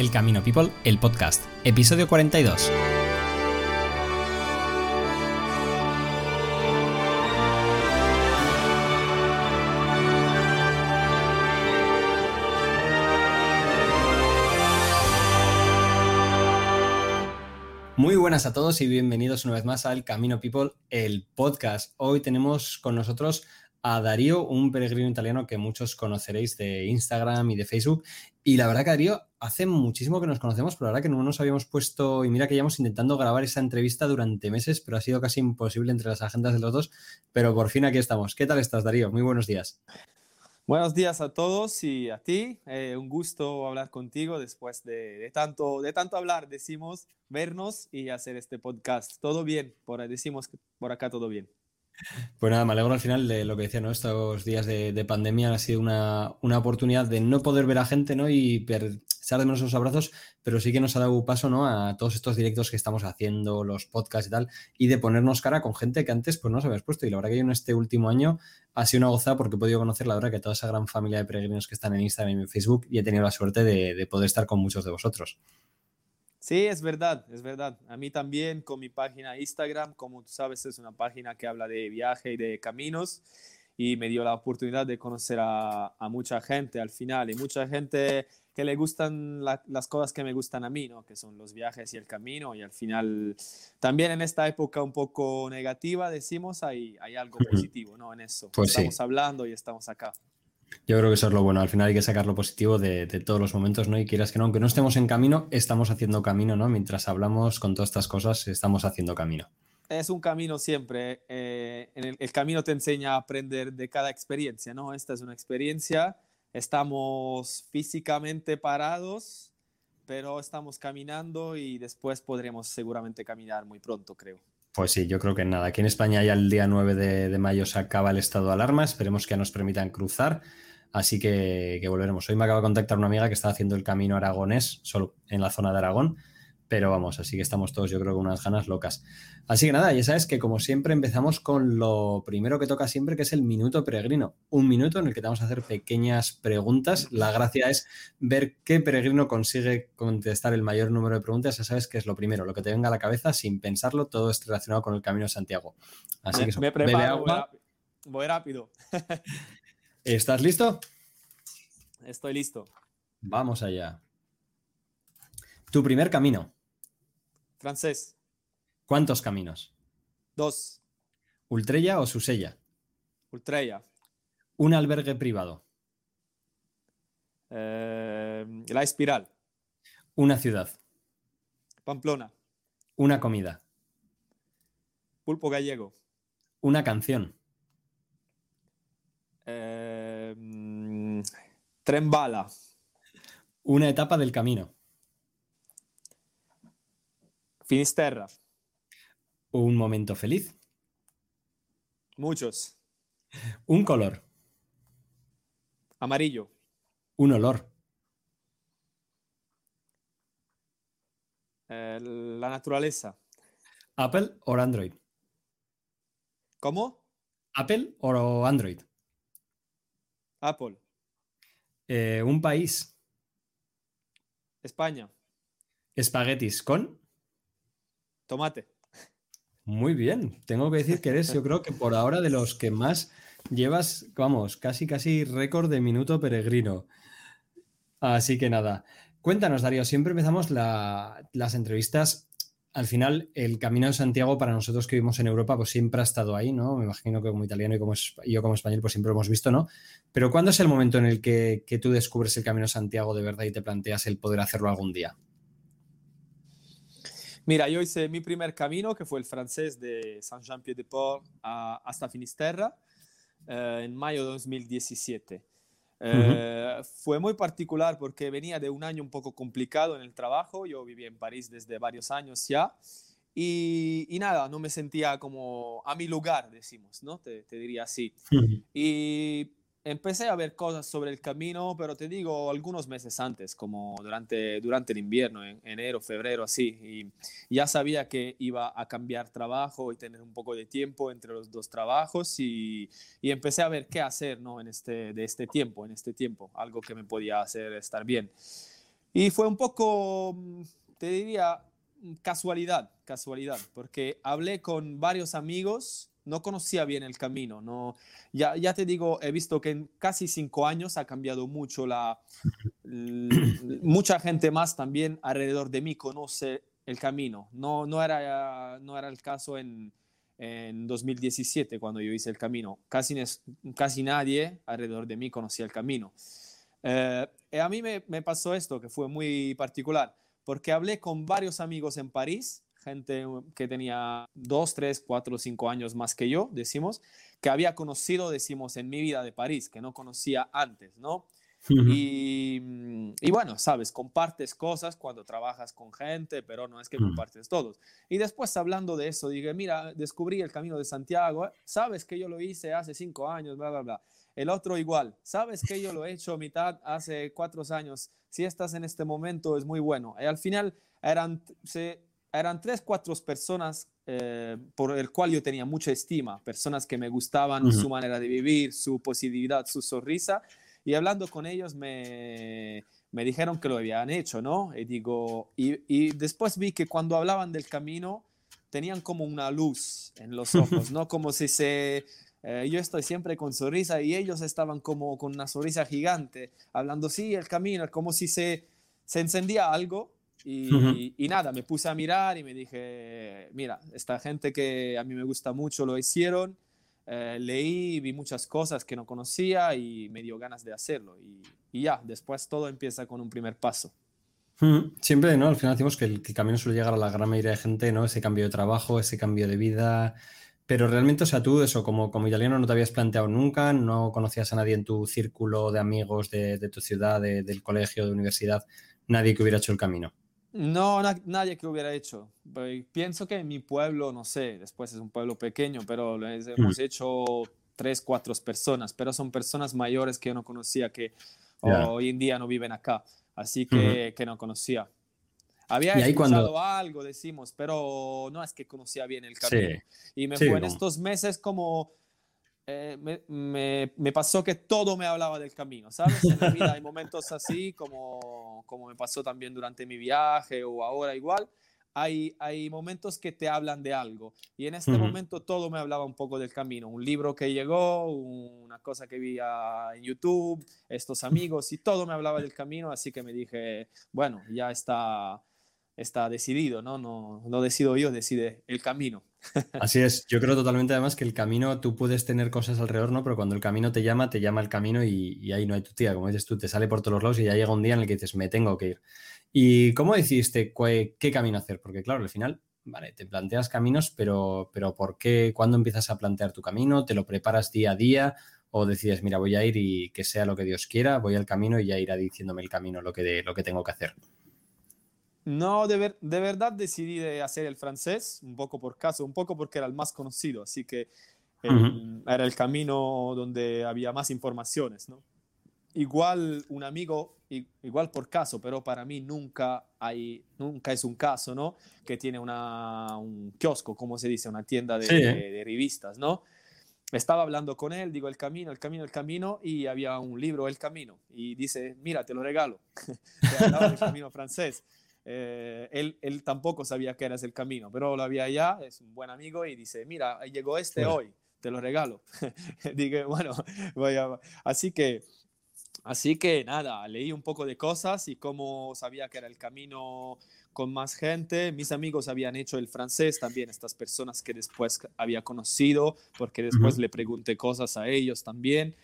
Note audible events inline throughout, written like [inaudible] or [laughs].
El Camino People, el podcast, episodio 42. Muy buenas a todos y bienvenidos una vez más al Camino People, el podcast. Hoy tenemos con nosotros a Darío, un peregrino italiano que muchos conoceréis de Instagram y de Facebook. Y la verdad que Darío, hace muchísimo que nos conocemos, pero la verdad que no nos habíamos puesto, y mira que llevamos intentando grabar esa entrevista durante meses, pero ha sido casi imposible entre las agendas de los dos, pero por fin aquí estamos. ¿Qué tal estás, Darío? Muy buenos días. Buenos días a todos y a ti. Eh, un gusto hablar contigo después de, tanto, de tanto hablar. Decimos vernos y hacer este podcast. Todo bien, por, decimos por acá todo bien. Pues nada, me alegro al final de lo que decía, ¿no? Estos días de, pandemia ha sido una, oportunidad de no poder ver a gente, ¿no? Y echar de menos esos abrazos, pero sí que nos ha dado paso, ¿no? A todos estos directos que estamos haciendo, los podcasts y tal, y de ponernos cara con gente que antes pues no se habías puesto. Y la verdad que yo en este último año ha sido una gozada porque he podido conocer, la verdad, que toda esa gran familia de peregrinos que están en Instagram y Facebook y he tenido la suerte de poder estar con muchos de vosotros. Sí, es verdad, es verdad. A mí también con mi página Instagram, como tú sabes, es una página que habla de viaje y de caminos y me dio la oportunidad de conocer a, mucha gente al final y mucha gente que le gustan las cosas que me gustan a mí, ¿no? que son los viajes y el camino y al final también en esta época un poco negativa decimos hay, hay algo positivo ¿no? en eso. Pues estamos hablando y estamos acá. Yo creo que eso es lo bueno. Al final hay que sacar lo positivo de, todos los momentos, ¿no? Y quieras que no, aunque no estemos en camino, estamos haciendo camino, ¿no? Mientras hablamos con todas estas cosas, estamos haciendo camino. Es un camino siempre. Eh, en el, camino te enseña a aprender de cada experiencia, ¿no? Esta es una experiencia. Estamos físicamente parados, pero estamos caminando y después podremos seguramente caminar muy pronto, creo. Pues sí, yo creo que nada. Aquí en España ya el día 9 de, mayo se acaba el estado de alarma. Esperemos que nos permitan cruzar. Así que, que, volveremos. Hoy me acaba de contactar una amiga que está haciendo el camino aragonés, solo en la zona de Aragón. Pero vamos, así que estamos todos, yo creo, con unas ganas locas. Así que nada, ya sabes que como siempre empezamos con lo primero que toca siempre, que es el minuto peregrino. Un minuto en el que te vamos a hacer pequeñas preguntas. La gracia es ver qué peregrino consigue contestar el mayor número de preguntas. Ya sabes que es lo primero, lo que te venga a la cabeza sin pensarlo, todo es relacionado con el camino de Santiago. Así que me preparo, voy rápido. [laughs] ¿Estás listo? Estoy listo. Vamos allá. Tu primer camino. Francés. ¿Cuántos caminos? Dos. ¿Ultrella o Susella? Ultrella. ¿Un albergue privado? Eh, la Espiral. ¿Una ciudad? Pamplona. ¿Una comida? Pulpo gallego. ¿Una canción? Eh, tren bala. ¿Una etapa del camino? Finisterra. Un momento feliz. Muchos. Un color. Amarillo. Un olor. Eh, la naturaleza. Apple o Android. ¿Cómo? Apple o Android. Apple. Eh, un país. España. Espaguetis con. Tomate. Muy bien. Tengo que decir que eres, yo creo que por ahora de los que más llevas, vamos, casi casi récord de minuto peregrino. Así que nada. Cuéntanos, Darío, siempre empezamos las entrevistas. Al final, el Camino de Santiago para nosotros que vivimos en Europa, pues siempre ha estado ahí, ¿no? Me imagino que como italiano y como yo como español, pues siempre lo hemos visto, ¿no? Pero ¿cuándo es el momento en el que, que tú descubres el Camino de Santiago de verdad y te planteas el poder hacerlo algún día? Mira, yo hice mi primer camino, que fue el francés de Saint-Jean-Pied-de-Port hasta Finisterra, eh, en mayo de 2017. Eh, fue muy particular porque venía de un año un poco complicado en el trabajo. Yo vivía en París desde varios años ya. Y, y nada, no me sentía como a mi lugar, decimos, ¿no? Te, te diría así. Y empecé a ver cosas sobre el camino, pero te digo algunos meses antes, como durante, durante el invierno, en enero, febrero, así. Y ya sabía que iba a cambiar trabajo y tener un poco de tiempo entre los dos trabajos y, y empecé a ver qué hacer ¿no? en este, de este tiempo, en este tiempo, algo que me podía hacer estar bien. Y fue un poco, mm, te diría, casualidad, casualidad, porque hablé con varios amigos, no conocía bien el camino, no, ya, ya te digo, he visto que en casi cinco años ha cambiado mucho la, mucha gente más también alrededor de mí conoce el camino, no, no, era, no era el caso en, en 2017 cuando yo hice el camino, casi, casi nadie alrededor de mí conocía el camino. Eh, a mí me pasó esto que fue muy particular porque hablé con varios amigos en París, gente que tenía dos, tres, cuatro, cinco años más que yo, decimos, que había conocido, decimos, en mi vida de París, que no conocía antes, ¿no? y, y, bueno, sabes, compartes cosas cuando trabajas con gente, pero no es que compartes todos. Y después hablando de eso, dije, mira, descubrí el Camino de Santiago, ¿eh? sabes que yo lo hice hace cinco años, bla, bla, bla. El otro igual, sabes que yo lo he hecho mitad hace cuatro años, si estás en este momento es muy bueno. Y al final eran, se, eran tres, cuatro personas eh, por el cual yo tenía mucha estima, personas que me gustaban su manera de vivir, su positividad, su sonrisa. Y hablando con ellos me, me dijeron que lo habían hecho, ¿no? Y digo, y, y después vi que cuando hablaban del camino tenían como una luz en los [laughs] ojos, ¿no? Como si se eh, yo estoy siempre con sonrisa y ellos estaban como con una sonrisa gigante, hablando, sí, el camino, como si se, se encendía algo y, y, nada, me puse a mirar y me dije, mira, esta gente que a mí me gusta mucho lo hicieron, eh, leí, vi muchas cosas que no conocía y me dio ganas de hacerlo. Y, y ya, después todo empieza con un primer paso. Siempre, ¿no? Al final decimos que el, que el, camino suele llegar a la gran mayoría de gente, ¿no? Ese cambio de trabajo, ese cambio de vida, pero realmente, o sea, tú eso, como, como italiano no te habías planteado nunca, no conocías a nadie en tu círculo de amigos de, de tu ciudad, de, del colegio, de universidad, nadie que hubiera hecho el camino. No, na nadie que hubiera hecho. Pienso que en mi pueblo, no sé, después es un pueblo pequeño, pero mm. hemos hecho tres, cuatro personas, pero son personas mayores que yo no conocía, que yeah. hoy en día no viven acá, así que, que no conocía. Había ¿Y escuchado cuando... algo, decimos, pero no es que conocía bien el camino. Sí, y me sí, fue en estos meses como... Eh, me, me, me, pasó que todo me hablaba del camino, ¿sabes? En la vida hay momentos así, como, como me pasó también durante mi viaje o ahora igual. Hay, hay momentos que te hablan de algo. Y en este uh -huh. momento todo me hablaba un poco del camino. Un libro que llegó, una cosa que vi en YouTube, estos amigos, y todo me hablaba del camino. Así que me dije, bueno, ya está está decidido, ¿no? No, no decido yo, decide el camino. [laughs] Así es, yo creo totalmente además que el camino, tú puedes tener cosas alrededor, ¿no? Pero cuando el camino te llama, te llama el camino y, ahí no hay tu tía, como dices tú, te sale por todos los lados y ya llega un día en el que dices, me tengo que ir. ¿Y cómo decidiste qué, qué camino hacer? Porque claro, al final, vale, te planteas caminos, pero, pero ¿por qué? ¿Cuándo empiezas a plantear tu camino? ¿Te lo preparas día a día? ¿O decides, mira, voy a ir y que sea lo que Dios quiera, voy al camino y ya irá diciéndome el camino lo que, de, lo que tengo que hacer? No, de, ver, de, verdad decidí de hacer el francés, un poco por caso, un poco porque era el más conocido, así que el, uh -huh. era el camino donde había más informaciones, ¿no? Igual un amigo, igual por caso, pero para mí nunca, hay, nunca es un caso, ¿no? Que tiene una, un kiosco, como se dice, una tienda de, sí. de, de revistas, ¿no? Estaba hablando con él, digo, el camino, el camino, el camino, y había un libro, El Camino, y dice, mira, te lo regalo. [laughs] del camino francés. Eh, él, él, tampoco sabía que eras el camino, pero lo había ya, es un buen amigo y dice, mira, llegó este bueno. hoy, te lo regalo. [laughs] Dije, bueno, [laughs] voy a... Así que, así que nada, leí un poco de cosas y como sabía que era el camino con más gente, mis amigos habían hecho el francés también, estas personas que después había conocido, porque después uh -huh. le pregunté cosas a ellos también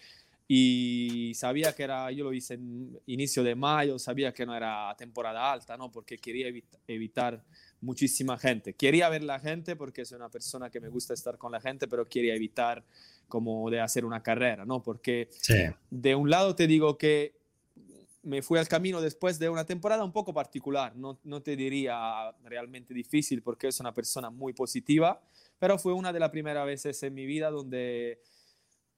y sabía que era, yo lo hice en inicio de mayo, sabía que no era temporada alta, ¿no? Porque quería evit evitar muchísima gente. Quería ver la gente porque soy una persona que me gusta estar con la gente, pero quería evitar como de hacer una carrera, ¿no? Porque sí. de un lado te digo que me fui al camino después de una temporada un poco particular, no, no te diría realmente difícil porque es una persona muy positiva, pero fue una de las primeras veces en mi vida donde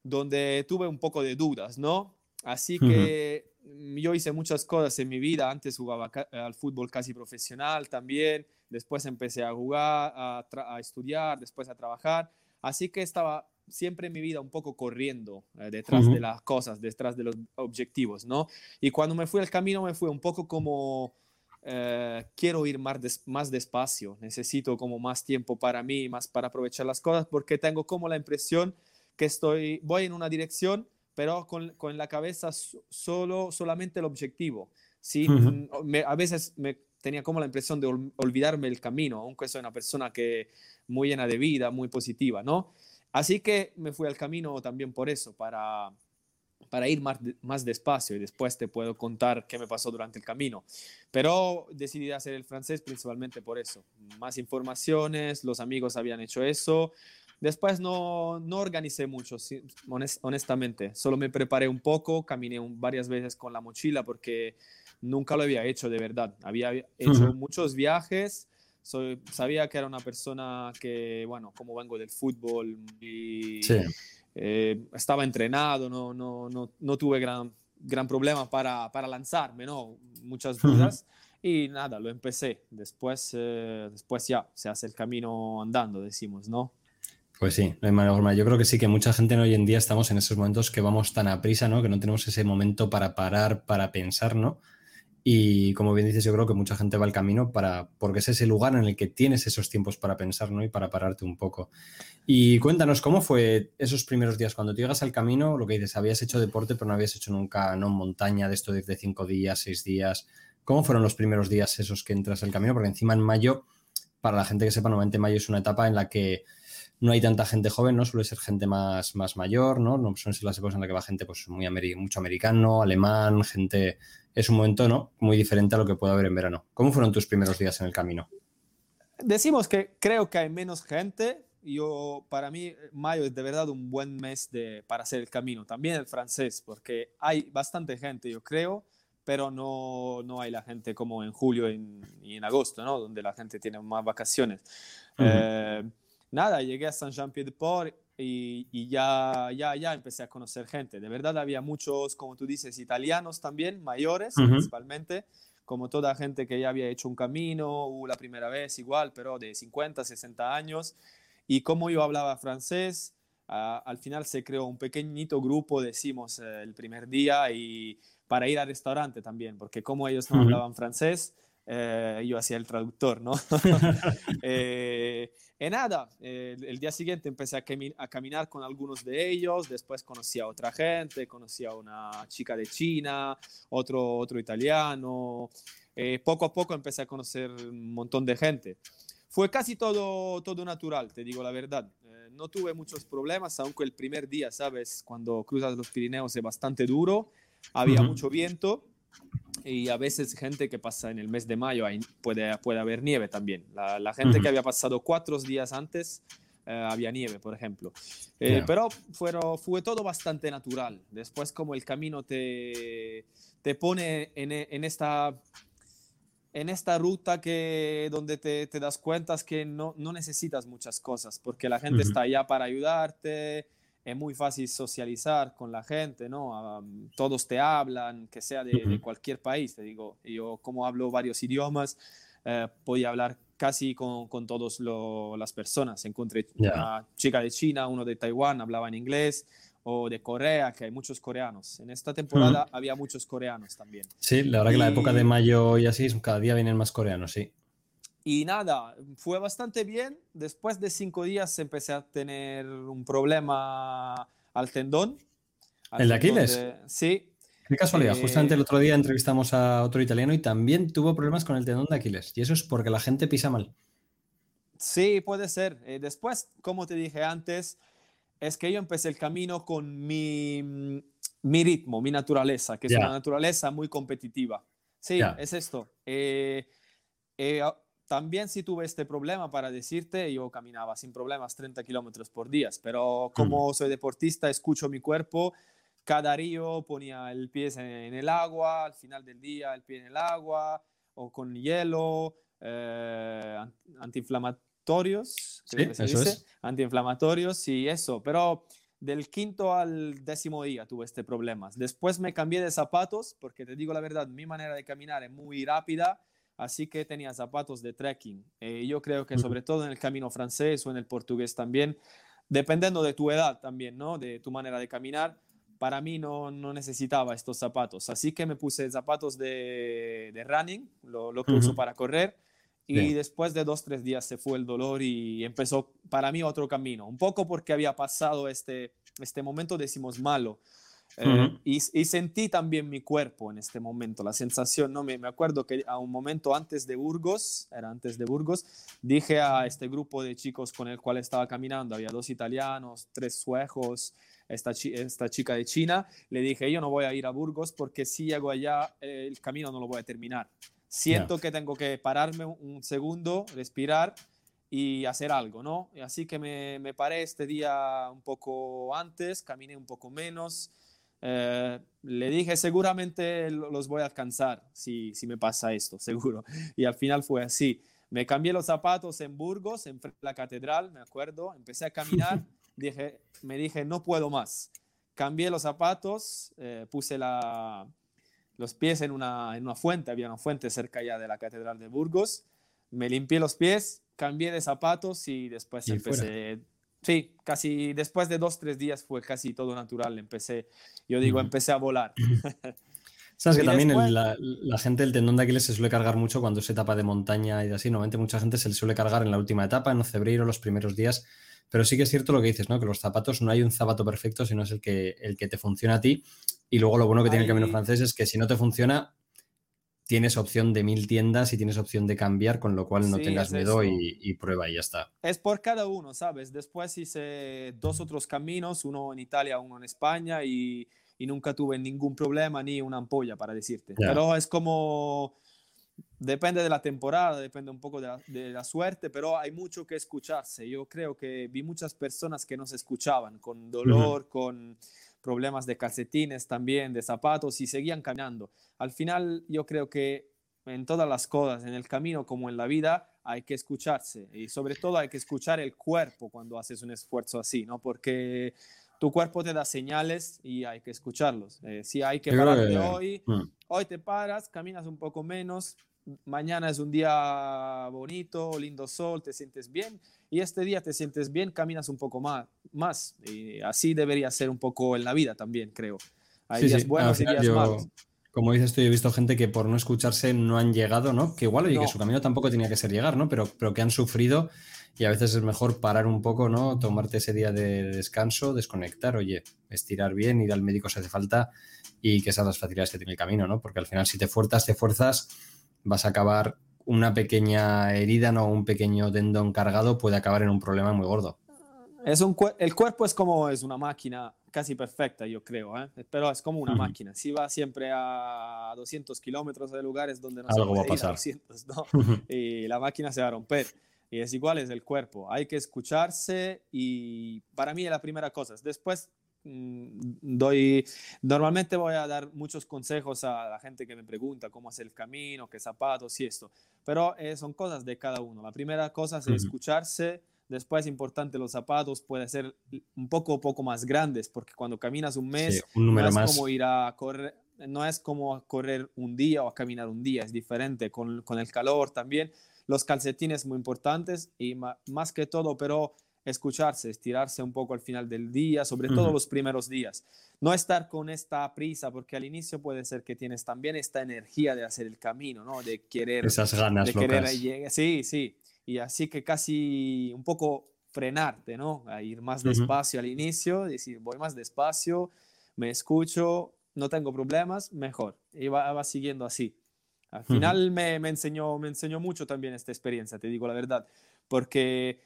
donde tuve un poco de dudas, ¿no? Así que uh -huh. yo hice muchas cosas en mi vida, antes jugaba al fútbol casi profesional también, después empecé a jugar, a, a, estudiar, después a trabajar, así que estaba siempre en mi vida un poco corriendo eh, detrás de las cosas, detrás de los objetivos, ¿no? Y cuando me fui al camino me fui un poco como, eh, quiero ir más, más despacio, necesito como más tiempo para mí, más para aprovechar las cosas, porque tengo como la impresión que estoy, voy en una dirección, pero con, con la cabeza solo, solamente el objetivo. Sí, a veces me tenía como la impresión de olvidarme el camino, aunque soy una persona que muy llena de vida, muy positiva, ¿no? Así que me fui al camino también por eso, para, para ir más, más despacio y después te puedo contar qué me pasó durante el camino. Pero decidí hacer el francés principalmente por eso. Más informaciones, los amigos habían hecho eso. Después no, no organicé mucho, honestamente. Solo me preparé un poco, caminé varias veces con la mochila porque nunca lo había hecho de verdad. Había hecho muchos viajes, soy, sabía que era una persona que, bueno, como vengo del fútbol y eh, estaba entrenado, no, no, no, no, tuve gran, gran problema para, para lanzarme, ¿no? Muchas dudas. Y nada, lo empecé. Después, eh, después ya se hace el camino andando, decimos, ¿no? Pues sí, no hay manera forma. Yo creo que sí, que mucha gente hoy en día estamos en esos momentos que vamos tan a prisa, ¿no? Que no tenemos ese momento para parar, para pensar, ¿no? Y como bien dices, yo creo que mucha gente va al camino para, porque es ese lugar en el que tienes esos tiempos para pensar ¿no? y para pararte un poco. Y cuéntanos, ¿cómo fue esos primeros días? Cuando tú llegas al camino, lo que dices, habías hecho deporte, pero no habías hecho nunca no montaña de esto de cinco días, seis días. ¿Cómo fueron los primeros días esos que entras al camino? Porque encima en mayo, para la gente que sepa, normalmente mayo es una etapa en la que no hay tanta gente joven, ¿no? Suele ser gente más, más mayor, ¿no? No ser las épocas en las que va gente pues muy mucho americano, alemán, gente es un momento ¿no? muy diferente a lo que puede haber en verano. ¿Cómo fueron tus primeros días en el camino? Decimos que creo que hay menos gente. Yo, para mí, mayo es de verdad un buen mes de, para hacer el camino. También el francés, porque hay bastante gente, yo creo, pero no, no hay la gente como en julio y en agosto, ¿no? Donde la gente tiene más vacaciones. Eh, nada, llegué a Saint-Jean-Pied-de-Port y, ya, ya, ya empecé a conocer gente. De verdad había muchos, como tú dices, italianos también, mayores principalmente, como toda gente que ya había hecho un camino, la primera vez igual, pero de 50, 60 años. Y como yo hablaba francés, al final se creó un pequeñito grupo, decimos, eh, el primer día y para ir al restaurante también, porque como ellos no hablaban francés, eh, yo hacía el traductor, ¿no? [laughs] eh, y nada, el día siguiente empecé a, a, caminar con algunos de ellos, después conocí a otra gente, conocí a una chica de China, otro, otro italiano, eh, poco a poco empecé a conocer un montón de gente. Fue casi todo, todo natural, te digo la verdad. Eh, no tuve muchos problemas, aunque el primer día, ¿sabes? Cuando cruzas los Pirineos es bastante duro, había mucho viento y a veces gente que pasa en el mes de mayo puede, puede haber nieve también. La, gente que había pasado cuatro días antes eh, había nieve, por ejemplo. Eh, pero fueron, fue todo bastante natural. Después como el camino te, te pone en, en, esta, en esta ruta que, donde te, te das cuenta que no, no, necesitas muchas cosas, porque la gente está allá para ayudarte es muy fácil socializar con la gente, ¿no? todos te hablan, que sea de, cualquier país, te digo. Yo como hablo varios idiomas, eh, podía hablar casi con, con todas las personas. Encontré una chica de China, uno de Taiwán, hablaba en inglés, o de Corea, que hay muchos coreanos. En esta temporada había muchos coreanos también. Sí, la verdad que la época de mayo y así, cada día vienen más coreanos, sí. Y nada, fue bastante bien. Después de cinco días empecé a tener un problema al tendón. ¿El de Aquiles? Sí. Qué casualidad. Eh, Justamente el otro día entrevistamos a otro italiano y también tuvo problemas con el tendón de Aquiles. Y eso es porque la gente pisa mal. Sí, puede ser. Eh, después, como te dije antes, es que yo empecé el camino con mi, mi ritmo, mi naturaleza, que es una naturaleza muy competitiva. Sí, es esto. Eh, también si tuve este problema para decirte, yo caminaba sin problemas 30 kilómetros por día, pero como soy deportista, escucho mi cuerpo, cada río ponía el pie en, el agua, al final del día el pie en el agua, o con hielo, eh, antiinflamatorios, sí, eso es. antiinflamatorios y eso, pero del quinto al décimo día tuve este problema. Después me cambié de zapatos, porque te digo la verdad, mi manera de caminar es muy rápida, así que tenía zapatos de trekking. Eh, yo creo que sobre todo en el camino francés o en el portugués también, dependiendo de tu edad también, ¿no? De tu manera de caminar, para mí no, no necesitaba estos zapatos. Así que me puse zapatos de, de running, lo, lo que uso para correr. Y después de dos, tres días se fue el dolor y empezó para mí otro camino. Un poco porque había pasado este, este momento, decimos, malo. Eh, y, y, sentí también mi cuerpo en este momento, la sensación, ¿no? Me, me, acuerdo que a un momento antes de Burgos, era antes de Burgos, dije a este grupo de chicos con el cual estaba caminando, había dos italianos, tres suecos, esta, esta chica de China, le dije, yo no voy a ir a Burgos porque si llego allá, el camino no lo voy a terminar. Siento que tengo que pararme un segundo, respirar y hacer algo, ¿no? Así que me, me paré este día un poco antes, caminé un poco menos, eh, le dije, seguramente los voy a alcanzar si, si me pasa esto, [laughs] seguro. Y al final fue así. Me cambié los zapatos en Burgos, en la catedral, me acuerdo. Empecé a caminar, [laughs] dije, me dije, no puedo más. Cambié los zapatos, eh, puse la, los pies en una, en una fuente, había una fuente cerca ya de la catedral de Burgos. Me limpié los pies, cambié de zapatos y después empecé Sí, casi después de dos, tres días fue casi todo natural. Empecé, yo digo, empecé a volar. [laughs] Sabes que también la, gente del tendón de Aquiles se suele cargar mucho cuando se etapa de montaña y así. Normalmente mucha gente se le suele cargar en la última etapa, en febrero, los primeros días. Pero sí que es cierto lo que dices, ¿no? Que los zapatos no hay un zapato perfecto, sino es el que, el que te funciona a ti. Y luego lo bueno que tiene el camino francés es que si no te funciona, tienes opción de mil tiendas y tienes opción de cambiar, con lo cual no tengas miedo y, prueba y ya está. Es por cada uno, ¿sabes? Después hice dos otros caminos, uno en Italia, uno en España y, nunca tuve ningún problema ni una ampolla para decirte. Pero es como, depende de la temporada, depende un poco de la, de la, suerte, pero hay mucho que escucharse. Yo creo que vi muchas personas que no se escuchaban, con dolor, con problemas de calcetines también, de zapatos y seguían caminando. Al final yo creo que en todas las cosas, en el camino como en la vida, hay que escucharse y sobre todo hay que escuchar el cuerpo cuando haces un esfuerzo así, ¿no? Porque tu cuerpo te da señales y hay que escucharlos. Eh, si hay que pararte hoy, mm. hoy te paras, caminas un poco menos, mañana es un día bonito, lindo sol, te sientes bien y este día te sientes bien, caminas un poco más. más. Y así debería ser un poco en la vida también, creo. Hay días buenos y días malos. Como dices tú, he visto gente que por no escucharse no han llegado, ¿no? Que igual, oye, que su camino tampoco tenía que ser llegar, ¿no? Pero, pero que han sufrido y a veces es mejor parar un poco, ¿no? Tomarte ese día de descanso, desconectar, oye, estirar bien, ir al médico si hace falta y que esas las facilidades que tiene el camino, ¿no? Porque al final si te fuerzas, te fuerzas, vas a acabar una pequeña herida, no un pequeño tendón cargado, puede acabar en un problema muy gordo. Es un, el cuerpo es como es una máquina casi perfecta, yo creo, ¿eh? pero es como una máquina. Si va siempre a 200 kilómetros de lugares donde no Algo se va a pasar. 200, ¿no? [laughs] y la máquina se va a romper. Y es igual, es el cuerpo. Hay que escucharse y para mí es la primera cosa. Después doy, normalmente voy a dar muchos consejos a la gente que me pregunta cómo hacer el camino, qué zapatos y esto, pero eh, son cosas de cada uno. La primera cosa es escucharse, después es importante los zapatos, puede ser un poco, poco más grandes, porque cuando caminas un mes, no es como ir a correr, no es como correr un día o a caminar un día, es diferente con, con el calor también. Los calcetines muy importantes y más que todo, pero escucharse, estirarse un poco al final del día, sobre todo los primeros días. No estar con esta prisa, porque al inicio puede ser que tienes también esta energía de hacer el camino, ¿no? De querer... Esas ganas de querer Sí, sí. Y así que casi un poco frenarte, ¿no? A ir más despacio al inicio, decir, voy más despacio, me escucho, no tengo problemas, mejor. Y va, siguiendo así. Al final me, me, enseñó, me enseñó mucho también esta experiencia, te digo la verdad, porque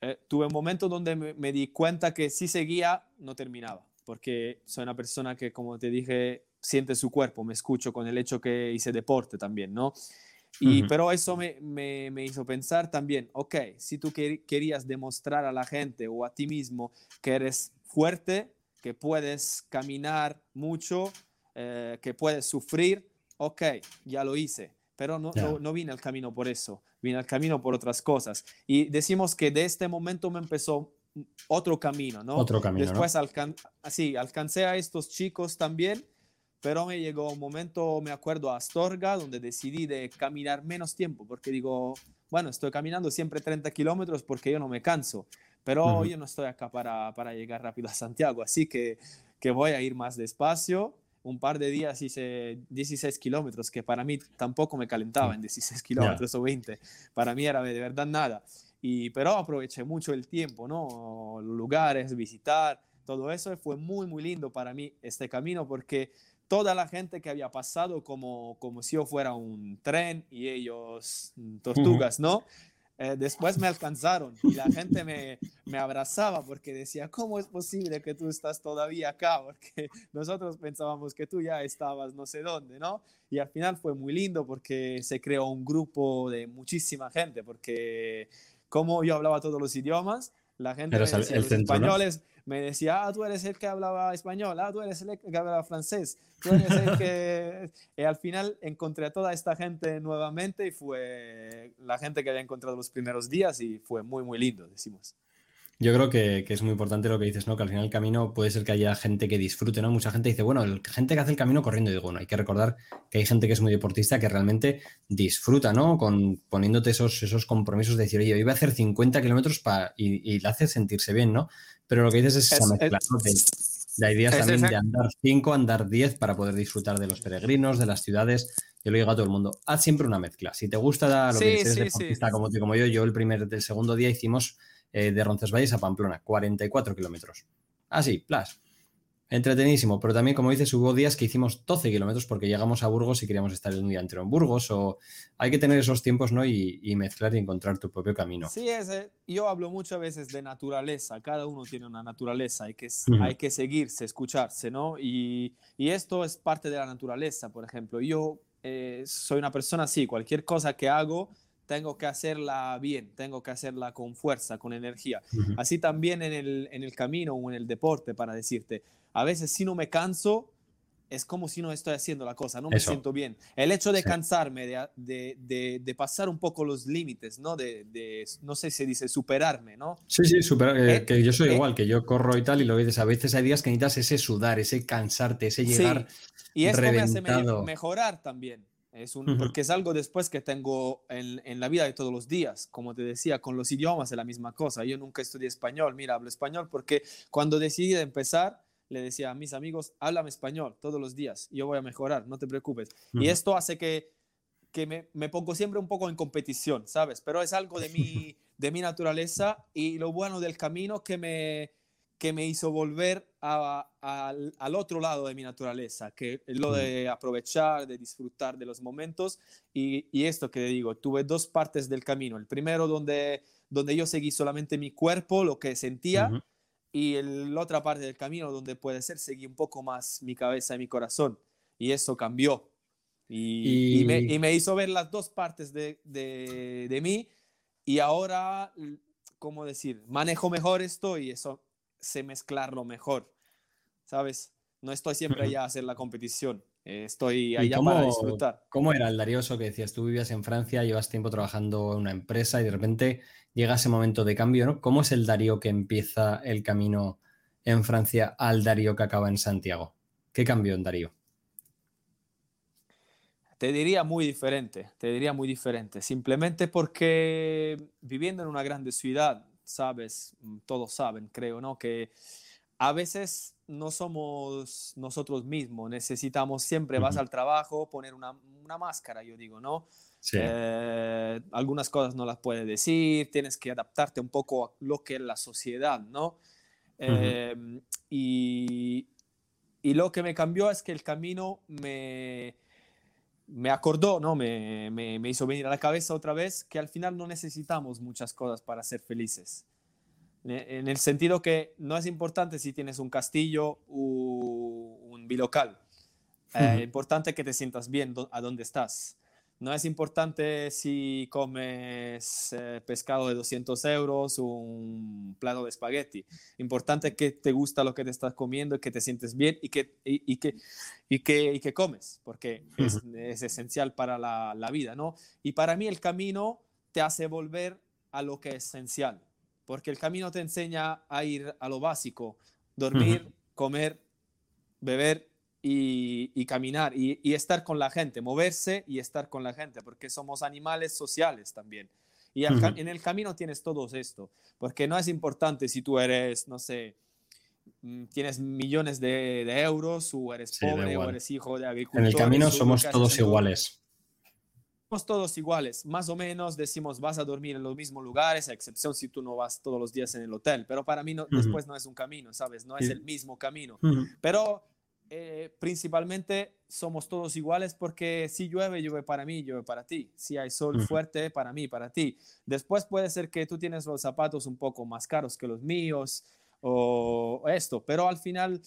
eh, tuve un momento donde me, di cuenta que si seguía, no terminaba, porque soy una persona que, como te dije, siente su cuerpo, me escucho con el hecho que hice deporte también, ¿no? Y, Pero eso me, me, me, hizo pensar también, ok, si tú querías demostrar a la gente o a ti mismo que eres fuerte, que puedes caminar mucho, eh, que puedes sufrir, ok, ya lo hice, pero no, no, no, vine al camino por eso, vine al camino por otras cosas. Y decimos que de este momento me empezó otro camino, ¿no? Otro camino. Después sí, alcancé a estos chicos también, pero me llegó un momento, me acuerdo, a Astorga, donde decidí de caminar menos tiempo, porque digo, bueno, estoy caminando siempre 30 kilómetros porque yo no me canso, pero yo no estoy acá para, para llegar rápido a Santiago, así que, que voy a ir más despacio un par de días hice 16 kilómetros, que para mí tampoco me calentaba en 16 kilómetros o 20. Para mí era de verdad nada. Y, pero aproveché mucho el tiempo, ¿no? Lugares, visitar, todo eso. Fue muy, muy lindo para mí este camino porque toda la gente que había pasado como, como si yo fuera un tren y ellos tortugas, ¿no? Eh, después me alcanzaron y la gente me, me, abrazaba porque decía, ¿cómo es posible que tú estás todavía acá? [laughs] Porque nosotros pensábamos que tú ya estabas no sé dónde, ¿no? Y al final fue muy lindo porque se creó un grupo de muchísima gente, porque como yo hablaba todos los idiomas, la gente, los españoles, me decía, ah, tú eres el que hablaba español, ah, tú eres el que hablaba francés, tú eres el que... y [laughs] al final encontré a toda esta gente nuevamente y fue la gente que había encontrado los primeros días y fue muy, muy lindo, decimos. Yo creo que, que, es muy importante lo que dices, ¿no? Que al final el camino puede ser que haya gente que disfrute, ¿no? Mucha gente dice, bueno, gente que hace el camino corriendo, digo, bueno, hay que recordar que hay gente que es muy deportista que realmente disfruta, ¿no? Con poniéndote esos, esos compromisos de decir, oye, iba a hacer 50 kilómetros y, y le hace sentirse bien, ¿no? Pero lo que dices es, esa mezcla, La idea es, también de andar 5, andar 10 para poder disfrutar de los peregrinos, de las ciudades. Yo lo digo a todo el mundo, haz siempre una mezcla. Si te gusta lo que dices deportista como, como yo, yo el primer, el segundo día hicimos eh, de Roncesvalles a Pamplona, 44 kilómetros. Así, plas entretenísimo, pero también, como dices, hubo días que hicimos 12 kilómetros porque llegamos a Burgos y queríamos estar un día entero en Burgos, o hay que tener esos tiempos, ¿no? Y, mezclar y encontrar tu propio camino. Sí, es, yo hablo muchas veces de naturaleza, cada uno tiene una naturaleza, hay que, hay que seguirse, escucharse, ¿no? Y, y, esto es parte de la naturaleza, por ejemplo. Yo eh, soy una persona así, cualquier cosa que hago, tengo que hacerla bien, tengo que hacerla con fuerza, con energía. Así también en el, en el camino o en el deporte, para decirte, a veces si no me canso, es como si no estoy haciendo la cosa, no me siento bien. El hecho de cansarme, de, de, de, pasar un poco los límites, ¿no? De, no sé si dice superarme, ¿no? Sí, sí, superar, eh, eh, que yo soy eh, igual, que yo corro y tal, y lo dices, a veces hay días que necesitas ese sudar, ese cansarte, ese llegar. Y esto me hace mejorar también. Es un, Porque es algo después que tengo en, en, la vida de todos los días. Como te decía, con los idiomas es la misma cosa. Yo nunca estudié español, mira, hablo español porque cuando decidí de empezar, le decía a mis amigos, háblame español todos los días, yo voy a mejorar, no te preocupes. Y esto hace que, que me, me, pongo siempre un poco en competición, ¿sabes? Pero es algo de [laughs] mi, de mi naturaleza y lo bueno del camino que me, que me hizo volver a, al otro lado de mi naturaleza, que es lo de aprovechar, de disfrutar de los momentos. Y, y, esto que digo, tuve dos partes del camino. El primero donde, donde yo seguí solamente mi cuerpo, lo que sentía, y la otra parte del camino donde puede ser seguí un poco más mi cabeza y mi corazón y eso cambió y, y... me, hizo ver las dos partes de, de, de, mí y ahora, ¿cómo decir? Manejo mejor esto y eso sé mezclarlo mejor, ¿sabes? No estoy siempre allá a hacer la competición. Eh, estoy allá para disfrutar. ¿Cómo era el Darioso que decías? Tú vivías en Francia, llevas tiempo trabajando en una empresa y de repente llega ese momento de cambio, ¿no? ¿Cómo es el Darío que empieza el camino en Francia al Darío que acaba en Santiago? ¿Qué cambió en Darío? Te diría muy diferente, te diría muy diferente, simplemente porque viviendo en una grande ciudad, sabes, todos saben, creo, ¿no? Que a veces no somos nosotros mismos, necesitamos siempre, vas al trabajo, poner una, una máscara, yo digo, ¿no? Eh, algunas cosas no las puedes decir, tienes que adaptarte un poco a lo que es la sociedad, ¿no? Em, y, y, lo que me cambió es que el camino me, me acordó, ¿no? Me, me, me hizo venir a la cabeza otra vez que al final no necesitamos muchas cosas para ser felices. En el sentido que no es importante si tienes un castillo o un bilocal. Eh, importante que te sientas bien a donde estás. No es importante si comes eh, pescado de 200 euros o un plato de espagueti. Importante que te gusta lo que te estás comiendo y que te sientes bien y que, y, que, y que, y que comes, porque es, es, esencial para la, la, vida, ¿no? Y para mí el camino te hace volver a lo que es esencial, porque el camino te enseña a ir a lo básico, dormir, comer, beber y, caminar y, estar con la gente, moverse y estar con la gente, porque somos animales sociales también. Y en el camino tienes todo esto, porque no es importante si tú eres, no sé, mm, tienes millones de, euros o eres pobre o eres hijo de agricultor. En el camino somos todos iguales somos todos iguales, más o menos decimos vas a dormir en los mismos lugares, a excepción si tú no vas todos los días en el hotel, pero para mí no, después no es un camino, ¿sabes? No es el mismo camino. Pero eh, principalmente somos todos iguales porque si llueve, llueve para mí, llueve para ti. Si hay sol fuerte, para mí, para ti. Después puede ser que tú tienes los zapatos un poco más caros que los míos o esto, pero al final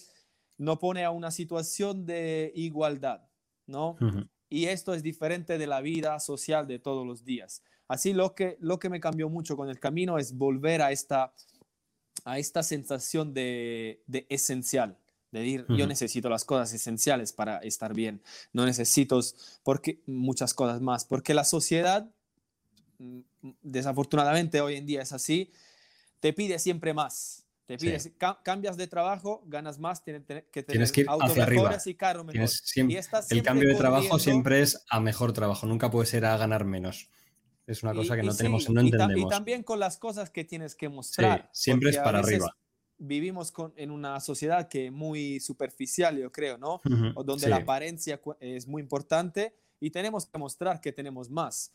no pone a una situación de igualdad, ¿no? y esto es diferente de la vida social de todos los días. Así lo que, lo que me cambió mucho con el camino es volver a esta, a esta sensación de, de esencial, de decir, yo necesito las cosas esenciales para estar bien, no necesito porque, muchas cosas más, porque la sociedad, mm, desafortunadamente hoy en día es así, te pide siempre más, te pides, cambias de trabajo, ganas más, tienes que tener Tienes que ir hacia arriba. y carro mejor. el cambio de trabajo siempre es a mejor trabajo, nunca puede ser a ganar menos. Es una cosa que no tenemos, no entendemos. Y, también con las cosas que tienes que mostrar. siempre es para arriba. Vivimos con, en una sociedad que es muy superficial, yo creo, ¿no? o donde la apariencia es muy importante y tenemos que mostrar que tenemos más.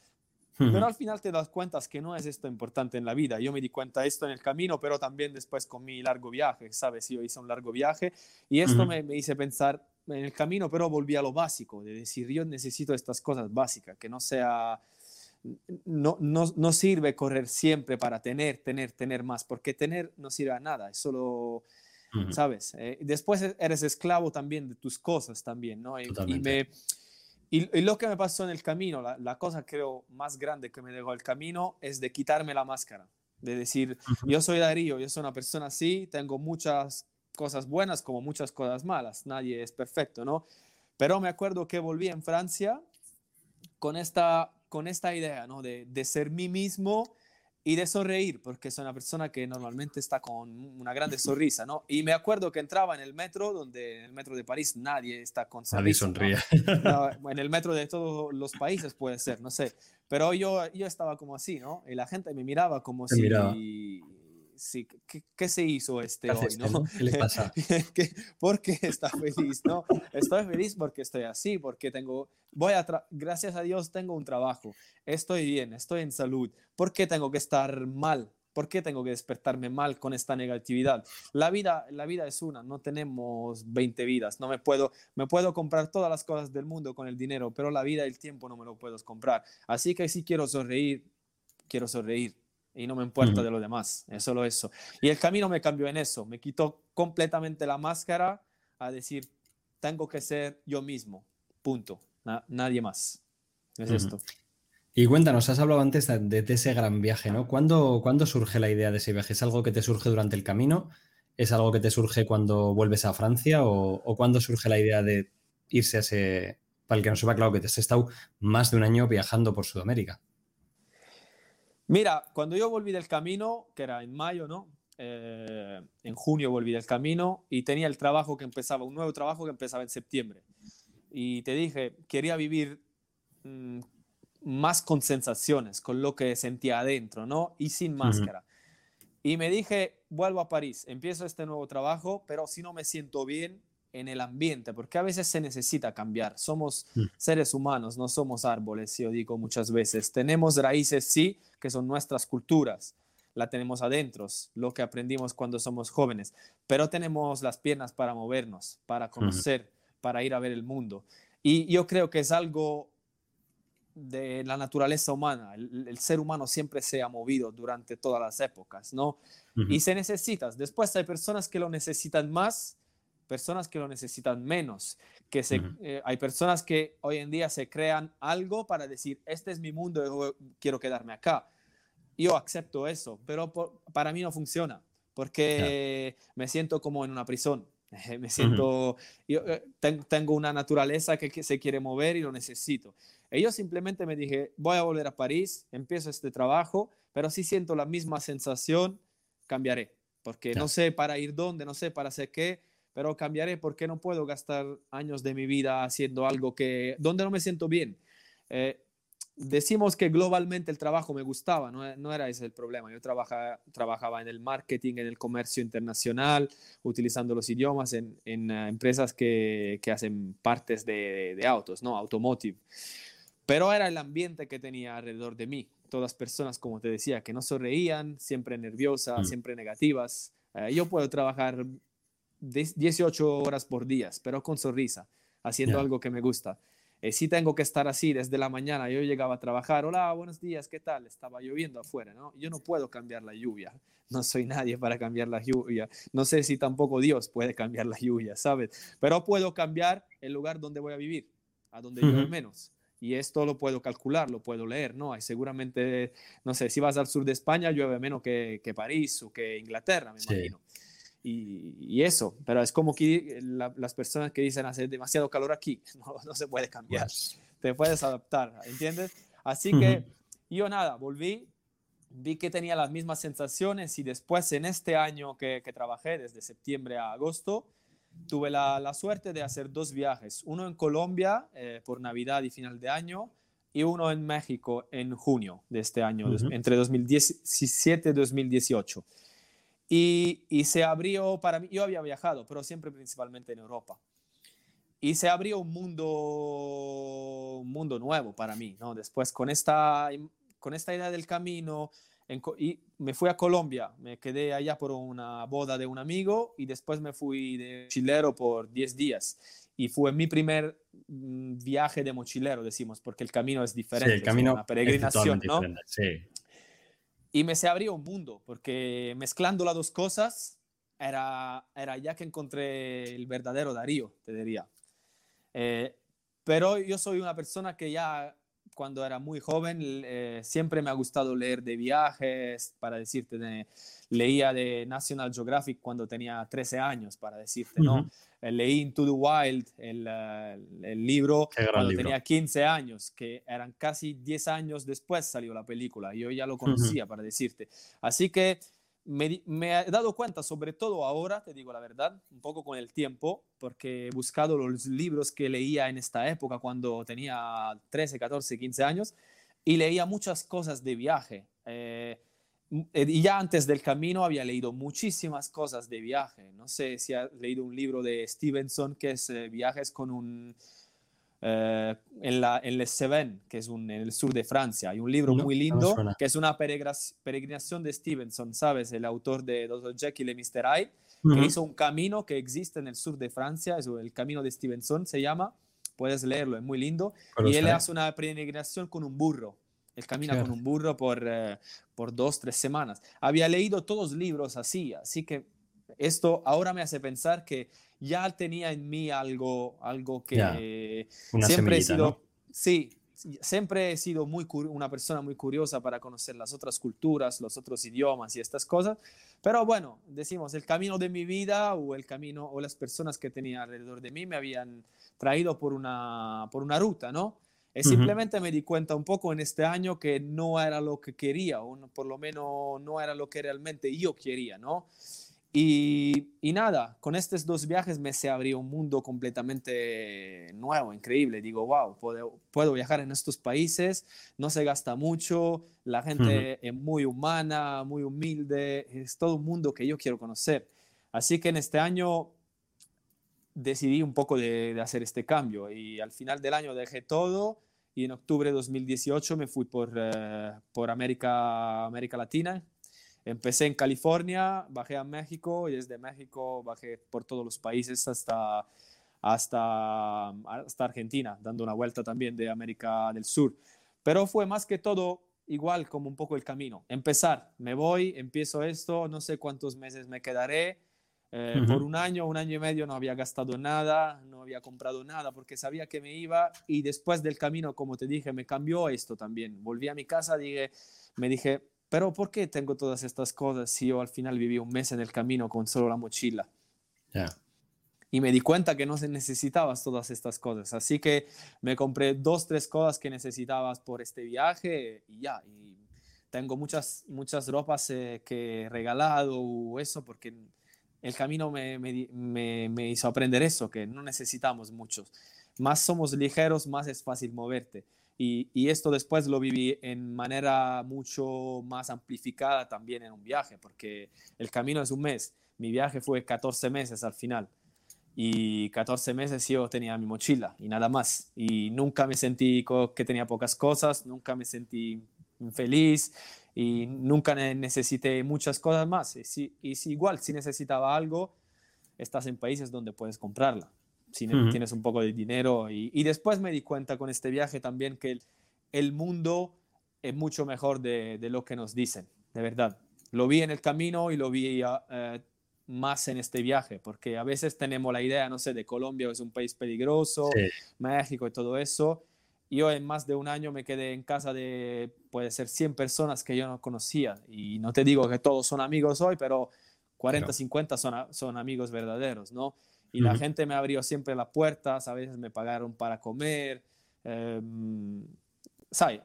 Pero al final te das cuenta que no es esto importante en la vida. Yo me di cuenta de esto en el camino, pero también después con mi largo viaje, ¿sabes? Yo hice un largo viaje y esto me, me, hice pensar en el camino, pero volví a lo básico, de decir, yo necesito estas cosas básicas, que no sea... No, no, no sirve correr siempre para tener, tener, tener más, porque tener no sirve a nada, es solo... ¿Sabes? Eh, después eres esclavo también de tus cosas también, ¿no? Y, y me, y, lo que me pasó en el camino, la, cosa creo más grande que me dejó el camino es de quitarme la máscara, de decir, yo soy Darío, yo soy una persona así, tengo muchas cosas buenas como muchas cosas malas, nadie es perfecto, ¿no? Pero me acuerdo que volví en Francia con esta, con esta idea, ¿no? De, de ser mí mismo y de sonreír, porque soy una persona que normalmente está con una grande sonrisa, ¿no? Y me acuerdo que entraba en el metro, donde en el metro de París nadie está con sonrisa. Nadie sonríe. [laughs] en el metro de todos los países puede ser, no sé. Pero yo, yo estaba como así, ¿no? Y la gente me miraba como si sí, ¿qué, se hizo este hoy? ¿no? [laughs] ¿Qué le pasa? [laughs] ¿Por qué está feliz? ¿no? Estoy feliz porque estoy así, porque tengo, voy a, gracias a Dios tengo un trabajo, estoy bien, estoy en salud. ¿Por qué tengo que estar mal? ¿Por qué tengo que despertarme mal con esta negatividad? La vida, la vida es una, no tenemos 20 vidas, no me puedo, me puedo comprar todas las cosas del mundo con el dinero, pero la vida y el tiempo no me lo puedo comprar. Así que si quiero sonreír, quiero sonreír y no me importa de lo demás, es solo eso. Y el camino me cambió en eso, me quitó completamente la máscara a decir, tengo que ser yo mismo, punto, nadie más. Es esto. Y cuéntanos, has hablado antes de, ese gran viaje, ¿no? ¿Cuándo, ¿Cuándo, surge la idea de ese viaje? ¿Es algo que te surge durante el camino? ¿Es algo que te surge cuando vuelves a Francia? ¿O, o cuándo surge la idea de irse a ese... Para el que no sepa, claro que te has estado más de un año viajando por Sudamérica. Mira, cuando yo volví del camino, que era en mayo, ¿no? Eh, en junio volví del camino y tenía el trabajo que empezaba, un nuevo trabajo que empezaba en septiembre. Y te dije, quería vivir mm, más con sensaciones, con lo que sentía adentro, ¿no? Y sin máscara. Y me dije, vuelvo a París, empiezo este nuevo trabajo, pero si no me siento bien, en el ambiente, porque a veces se necesita cambiar. Somos mm. seres humanos, no somos árboles, yo digo muchas veces. Tenemos raíces, sí, que son nuestras culturas, la tenemos adentro, lo que aprendimos cuando somos jóvenes, pero tenemos las piernas para movernos, para conocer, para ir a ver el mundo. Y yo creo que es algo de la naturaleza humana. El, ser humano siempre se ha movido durante todas las épocas, ¿no? Y se necesita. Después hay personas que lo necesitan más personas que lo necesitan menos, que se, eh, hay personas que hoy en día se crean algo para decir, este es mi mundo, yo quiero quedarme acá. Yo acepto eso, pero para mí no funciona, porque me siento como en una prisión. [laughs] me siento, yo eh, tengo una naturaleza que, que, se quiere mover y lo necesito. Y yo simplemente me dije, voy a volver a París, empiezo este trabajo, pero si siento la misma sensación, cambiaré, porque no sé para ir dónde, no sé para hacer qué, pero cambiaré porque no puedo gastar años de mi vida haciendo algo que donde no me siento bien. Eh, decimos que globalmente el trabajo me gustaba, no, no era ese el problema. Yo trabaja, trabajaba en el marketing, en el comercio internacional, utilizando los idiomas en, en uh, empresas que, que, hacen partes de, de, autos, ¿no? Automotive. Pero era el ambiente que tenía alrededor de mí. Todas personas, como te decía, que no sonreían, siempre nerviosas, mm. siempre negativas. Uh, yo puedo trabajar 18 horas por día, pero con sonrisa, haciendo yeah. algo que me gusta eh, sí tengo que estar así desde la mañana. Yo llegaba a trabajar, hola, buenos días, ¿qué tal? Estaba lloviendo afuera, ¿no? Yo no puedo cambiar la lluvia, no soy nadie para cambiar la lluvia. No sé si tampoco Dios puede cambiar la lluvia, ¿sabes? Pero puedo cambiar el lugar donde voy a vivir, a donde llueve menos. Y esto lo puedo calcular, lo puedo leer, ¿no? Hay seguramente, no sé, si vas al sur de España, llueve menos que, que París o que Inglaterra, me sí. imagino. Y, y, eso, pero es como que la, las personas que dicen hace demasiado calor aquí, [laughs] no, no se puede cambiar, pues. te puedes adaptar, ¿entiendes? Así que yo nada, volví, vi que tenía las mismas sensaciones y después en este año que, que trabajé, desde septiembre a agosto, tuve la, la, suerte de hacer dos viajes, uno en Colombia eh, por Navidad y final de año y uno en México en junio de este año, uh -huh. entre 2017 y 2018. Y, y, se abrió para mí, yo había viajado, pero siempre principalmente en Europa. Y se abrió un mundo, un mundo nuevo para mí, ¿no? Después con esta, con esta idea del camino, en, y me fui a Colombia, me quedé allá por una boda de un amigo y después me fui de mochilero por 10 días. Y fue mi primer mm, viaje de mochilero, decimos, porque el camino es diferente. Sí, el camino es una peregrinación, es ¿no? Sí. Y me se abrió un mundo, porque mezclando las dos cosas, era, era ya que encontré el verdadero Darío, te diría. Eh, pero yo soy una persona que ya cuando era muy joven eh, siempre me ha gustado leer de viajes, para decirte, de, leía de National Geographic cuando tenía 13 años, para decirte, uh -huh. ¿no? Eh, leí Into the Wild, el, uh, el libro, cuando libro. tenía 15 años, que eran casi 10 años después salió la película, yo ya lo conocía, uh -huh. para decirte. Así que me, he dado cuenta, sobre todo ahora, te digo la verdad, un poco con el tiempo, porque he buscado los libros que leía en esta época, cuando tenía 13, 14, 15 años, y leía muchas cosas de viaje. Eh, y ya antes del camino había leído muchísimas cosas de viaje. No sé si ha leído un libro de Stevenson que es eh, Viajes con un... Eh, en, la, en Les Cévennes, que es un, en el sur de Francia. Hay un libro no, muy lindo no que es una peregrinación de Stevenson, ¿sabes? El autor de Dr. Jekyll y Mr. Hyde, uh -huh. que hizo un camino que existe en el sur de Francia, es el camino de Stevenson se llama. Puedes leerlo, es muy lindo. Pero y él hace una peregrinación con un burro. Él camina claro. con un burro por, eh, por dos, tres semanas. Había leído todos los libros así, así que esto ahora me hace pensar que ya tenía en mí algo, algo que yeah. siempre he sido, ¿no? sí, siempre he sido muy una persona muy curiosa para conocer las otras culturas, los otros idiomas y estas cosas. Pero bueno, decimos, el camino de mi vida o el camino o las personas que tenía alrededor de mí me habían traído por una, por una ruta, ¿no? Eh, simplemente uh -huh. me di cuenta un poco en este año que no era lo que quería, o por lo menos no era lo que realmente yo quería, ¿no? Y, y, nada, con estos dos viajes me se abrió un mundo completamente nuevo, increíble. Digo, wow, puedo, puedo viajar en estos países, no se gasta mucho, la gente uh -huh. es muy humana, muy humilde, es todo un mundo que yo quiero conocer. Así que en este año decidí un poco de, de hacer este cambio y al final del año dejé todo y en octubre de 2018 me fui por, uh, por América, América Latina. Empecé en California, bajé a México y desde México bajé por todos los países hasta, hasta, hasta Argentina, dando una vuelta también de América del Sur. Pero fue más que todo igual como un poco el camino. Empezar, me voy, empiezo esto, no sé cuántos meses me quedaré. Eh, uh -huh. Por un año, un año y medio no había gastado nada, no había comprado nada porque sabía que me iba y después del camino, como te dije, me cambió esto también. Volví a mi casa, dije, me dije, pero ¿por qué tengo todas estas cosas si yo al final viví un mes en el camino con solo la mochila? Yeah. Y me di cuenta que no se necesitabas todas estas cosas. Así que me compré dos, tres cosas que necesitabas por este viaje y ya. Y tengo muchas, muchas ropas eh, que he regalado o eso porque el camino me, me, me, me, hizo aprender eso, que no necesitamos muchos. Más somos ligeros, más es fácil moverte. Y, esto después lo viví en manera mucho más amplificada también en un viaje, porque el camino es un mes. Mi viaje fue 14 meses al final. Y 14 meses yo tenía mi mochila y nada más. Y nunca me sentí que tenía pocas cosas, nunca me sentí infeliz y nunca necesité muchas cosas más. Y si, y si igual, si necesitaba algo, estás en países donde puedes comprarla si tienes un poco de dinero. Y, y, después me di cuenta con este viaje también que el, el mundo es mucho mejor de, de, lo que nos dicen, de verdad. Lo vi en el camino y lo vi uh, más en este viaje, porque a veces tenemos la idea, no sé, de Colombia es un país peligroso, México y todo eso. Yo en más de un año me quedé en casa de, puede ser 100 personas que yo no conocía. Y no te digo que todos son amigos hoy, pero 40, 50 son, son amigos verdaderos, ¿no? Y la gente me abrió siempre las puertas, a veces me pagaron para comer. Eh,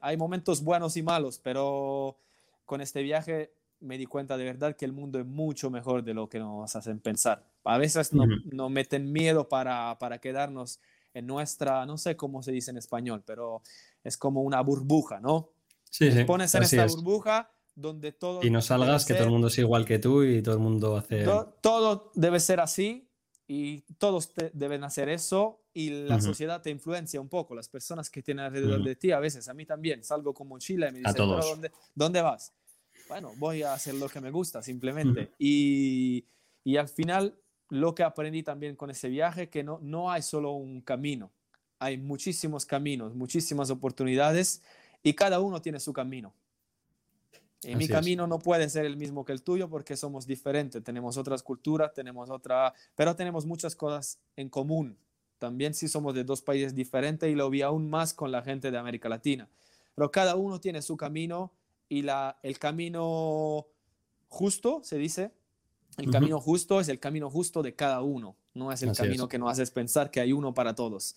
Hay momentos buenos y malos, pero con este viaje me di cuenta de verdad que el mundo es mucho mejor de lo que nos hacen pensar. A veces nos no meten miedo para, para quedarnos en nuestra, no sé cómo se dice en español, pero es como una burbuja, ¿no? Sí, sí. Pones en esta burbuja donde todo... Y no salgas, que todo el mundo es igual que tú y todo el mundo hace... todo debe ser así y todos deben hacer eso y la sociedad te influencia un poco, las personas que tienen alrededor de ti, a veces a mí también, salgo con mochila y me dicen, ¿dónde, ¿dónde vas? Bueno, voy a hacer lo que me gusta simplemente. y, y, al final lo que aprendí también con ese viaje, que no, no hay solo un camino, hay muchísimos caminos, muchísimas oportunidades y cada uno tiene su camino. Y mi camino no puede ser el mismo que el tuyo porque somos diferentes, tenemos otras culturas, tenemos otra, pero tenemos muchas cosas en común. También si somos de dos países diferentes y lo vi aún más con la gente de América Latina. Pero cada uno tiene su camino y la, el camino justo, se dice, el camino justo es el camino justo de cada uno, no es el camino que nos haces pensar que hay uno para todos.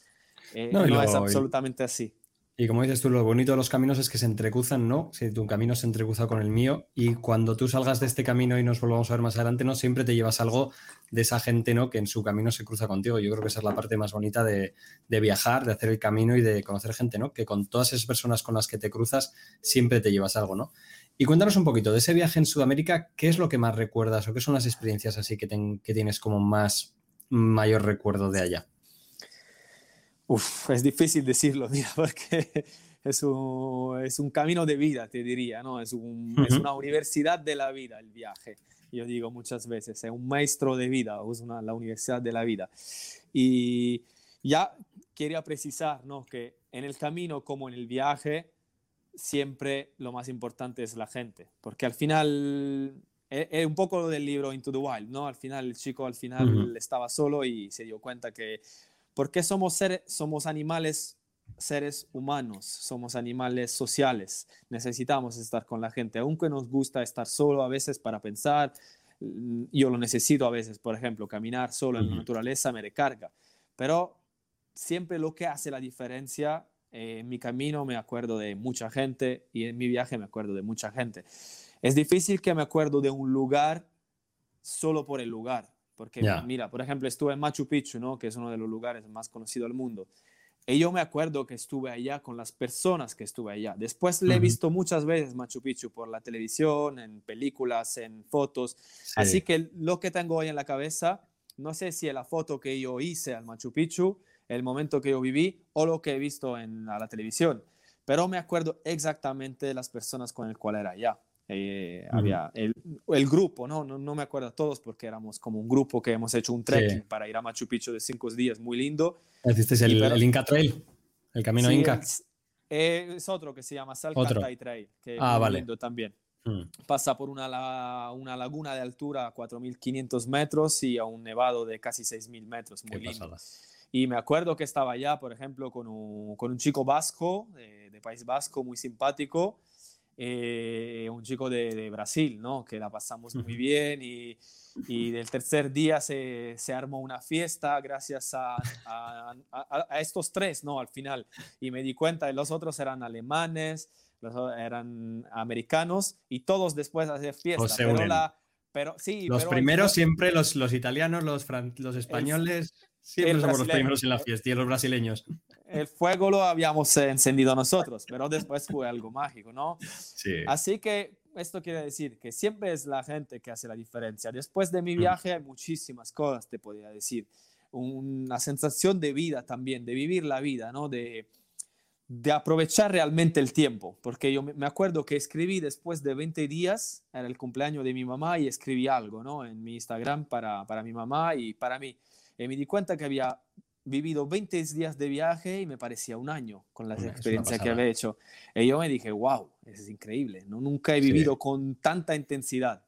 Eh, no, es absolutamente así. Y como dices tú, lo bonito de los caminos es que se entrecruzan, ¿no? Si tu camino se entrecruza con el mío y cuando tú salgas de este camino y nos volvamos a ver más adelante, ¿no? Siempre te llevas algo de esa gente, ¿no? Que en su camino se cruza contigo. Yo creo que esa es la parte más bonita de, viajar, de hacer el camino y de conocer gente, ¿no? Que con todas esas personas con las que te cruzas siempre te llevas algo, ¿no? Y cuéntanos un poquito de ese viaje en Sudamérica, ¿qué es lo que más recuerdas o qué son las experiencias así que, que tienes como más mayor recuerdo de allá? Uf, es difícil decirlo, [laughs] mira, porque es un, es un camino de vida, te diría, ¿no? Es, un, es, una universidad de la vida el viaje. Yo digo muchas veces, es un maestro de vida, es una, la universidad de la vida. Y ya quería precisar, ¿no? Que en el camino como en el viaje, siempre lo más importante es la gente, porque al final es, es un poco lo del libro Into the Wild, ¿no? Al final el chico al final estaba solo y se dio cuenta que porque somos, seres, somos animales, seres humanos, somos animales sociales. Necesitamos estar con la gente, aunque nos gusta estar solo a veces para pensar. Mm, yo lo necesito a veces, por ejemplo, caminar solo en la naturaleza me recarga. Pero siempre lo que hace la diferencia, eh, en mi camino me acuerdo de mucha gente y en mi viaje me acuerdo de mucha gente. Es difícil que me acuerdo de un lugar solo por el lugar porque mira, por ejemplo, estuve en Machu Picchu, ¿no? que es uno de los lugares más conocidos del mundo. Y yo me acuerdo que estuve allá con las personas que estuve allá. Después le he visto muchas veces Machu Picchu por la televisión, en películas, en fotos. Así que lo que tengo hoy en la cabeza, no sé si es la foto que yo hice al Machu Picchu, el momento que yo viví o lo que he visto en la televisión. Pero me acuerdo exactamente de las personas con las cuales era allá. Eh, había el, el grupo, ¿no? ¿no? ¿no? me acuerdo todos porque éramos como un grupo que hemos hecho un trekking para ir a Machu Picchu de cinco días, muy lindo. ¿Este es el, el Inca Trail? ¿El camino Inca? Es, otro que se llama Salcantay Trail, que ah, es muy lindo también. Mm. Pasa por una, una laguna de altura a 4.500 metros y a un nevado de casi 6.000 metros, muy lindo. Y me acuerdo que estaba allá, por ejemplo, con un, con un chico vasco, de, de País Vasco, muy simpático, eh, un chico de, Brasil, ¿no? Que la pasamos muy bien y, y del tercer día se, se, armó una fiesta gracias a, a, a, estos tres, ¿no? Al final. Y me di cuenta de los otros eran alemanes, los eran americanos y todos después hacer fiesta. Pero, la, pero sí. Los primeros siempre, los, los italianos, los, los españoles, siempre somos los primeros en la fiesta y los brasileños. El fuego lo habíamos encendido nosotros, pero después fue algo mágico, ¿no? Sí. Así que esto quiere decir que siempre es la gente que hace la diferencia. Después de mi viaje hay muchísimas cosas, te podría decir. Una sensación de vida también, de vivir la vida, ¿no? De, de aprovechar realmente el tiempo, porque yo me acuerdo que escribí después de 20 días, era el cumpleaños de mi mamá y escribí algo, ¿no? En mi Instagram para, para mi mamá y para mí. Y me di cuenta que había vivido 20 días de viaje y me parecía un año con la experiencia que había hecho. Y yo me dije, wow, es increíble, ¿no? nunca he vivido con tanta intensidad.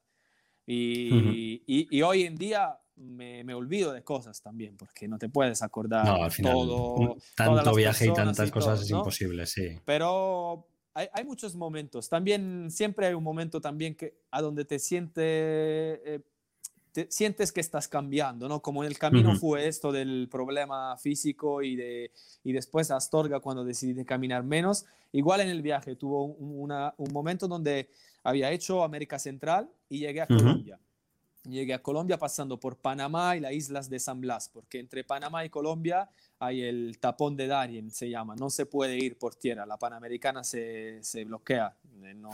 Y, y, y, hoy en día me, me, olvido de cosas también, porque no te puedes acordar no, al final, todo. Tanto viaje y tantas cosas es imposible, sí. Pero hay, hay, muchos momentos. También siempre hay un momento también que a donde te sientes... Eh, sientes que estás cambiando, ¿no? Como en el camino fue esto del problema físico y, de, y después Astorga cuando decidí caminar menos. Igual en el viaje tuvo un, un momento donde había hecho América Central y llegué a Colombia. Llegué a Colombia pasando por Panamá y las islas de San Blas, porque entre Panamá y Colombia hay el tapón de Darien, se llama. No se puede ir por tierra, la Panamericana se, se bloquea, eh, no,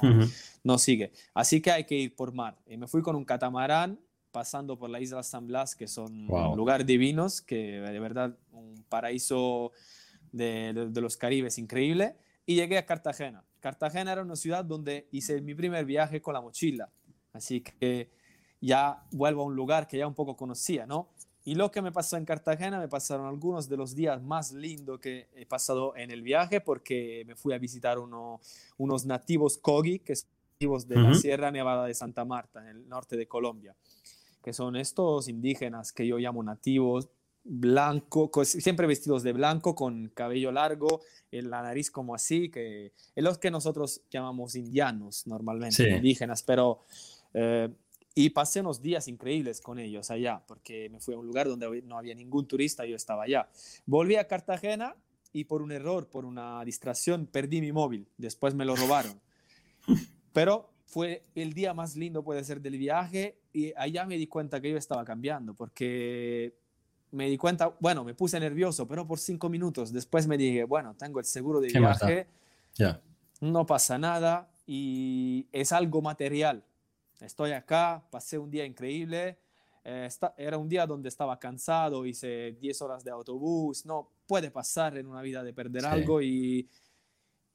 no sigue. Así que hay que ir por mar. Y me fui con un catamarán pasando por la isla San Blas, que son un lugar divinos, que de verdad un paraíso de, de, los Caribes increíble. Y llegué a Cartagena. Cartagena era una ciudad donde hice mi primer viaje con la mochila. Así que ya vuelvo a un lugar que ya un poco conocía, ¿no? Y lo que me pasó en Cartagena, me pasaron algunos de los días más lindos que he pasado en el viaje, porque me fui a visitar uno, unos nativos Kogi, que son nativos de la Sierra Nevada de Santa Marta, en el norte de Colombia que son estos indígenas que yo llamo nativos, blanco, siempre vestidos de blanco, con cabello largo, en la nariz como así, que es los que nosotros llamamos indianos normalmente, indígenas, pero... Eh, y pasé unos días increíbles con ellos allá, porque me fui a un lugar donde no había ningún turista, yo estaba allá. Volví a Cartagena y por un error, por una distracción, perdí mi móvil. Después me lo robaron. [laughs] Pero fue el día más lindo, puede ser, del viaje y allá me di cuenta que yo estaba cambiando porque me di cuenta, bueno, me puse nervioso, pero por cinco minutos. Después me dije, bueno, tengo el seguro de viaje, ya no pasa nada y es algo material. Estoy acá, pasé un día increíble. Eh, era un día donde estaba cansado, hice 10 horas de autobús. No puede pasar en una vida de perder algo y,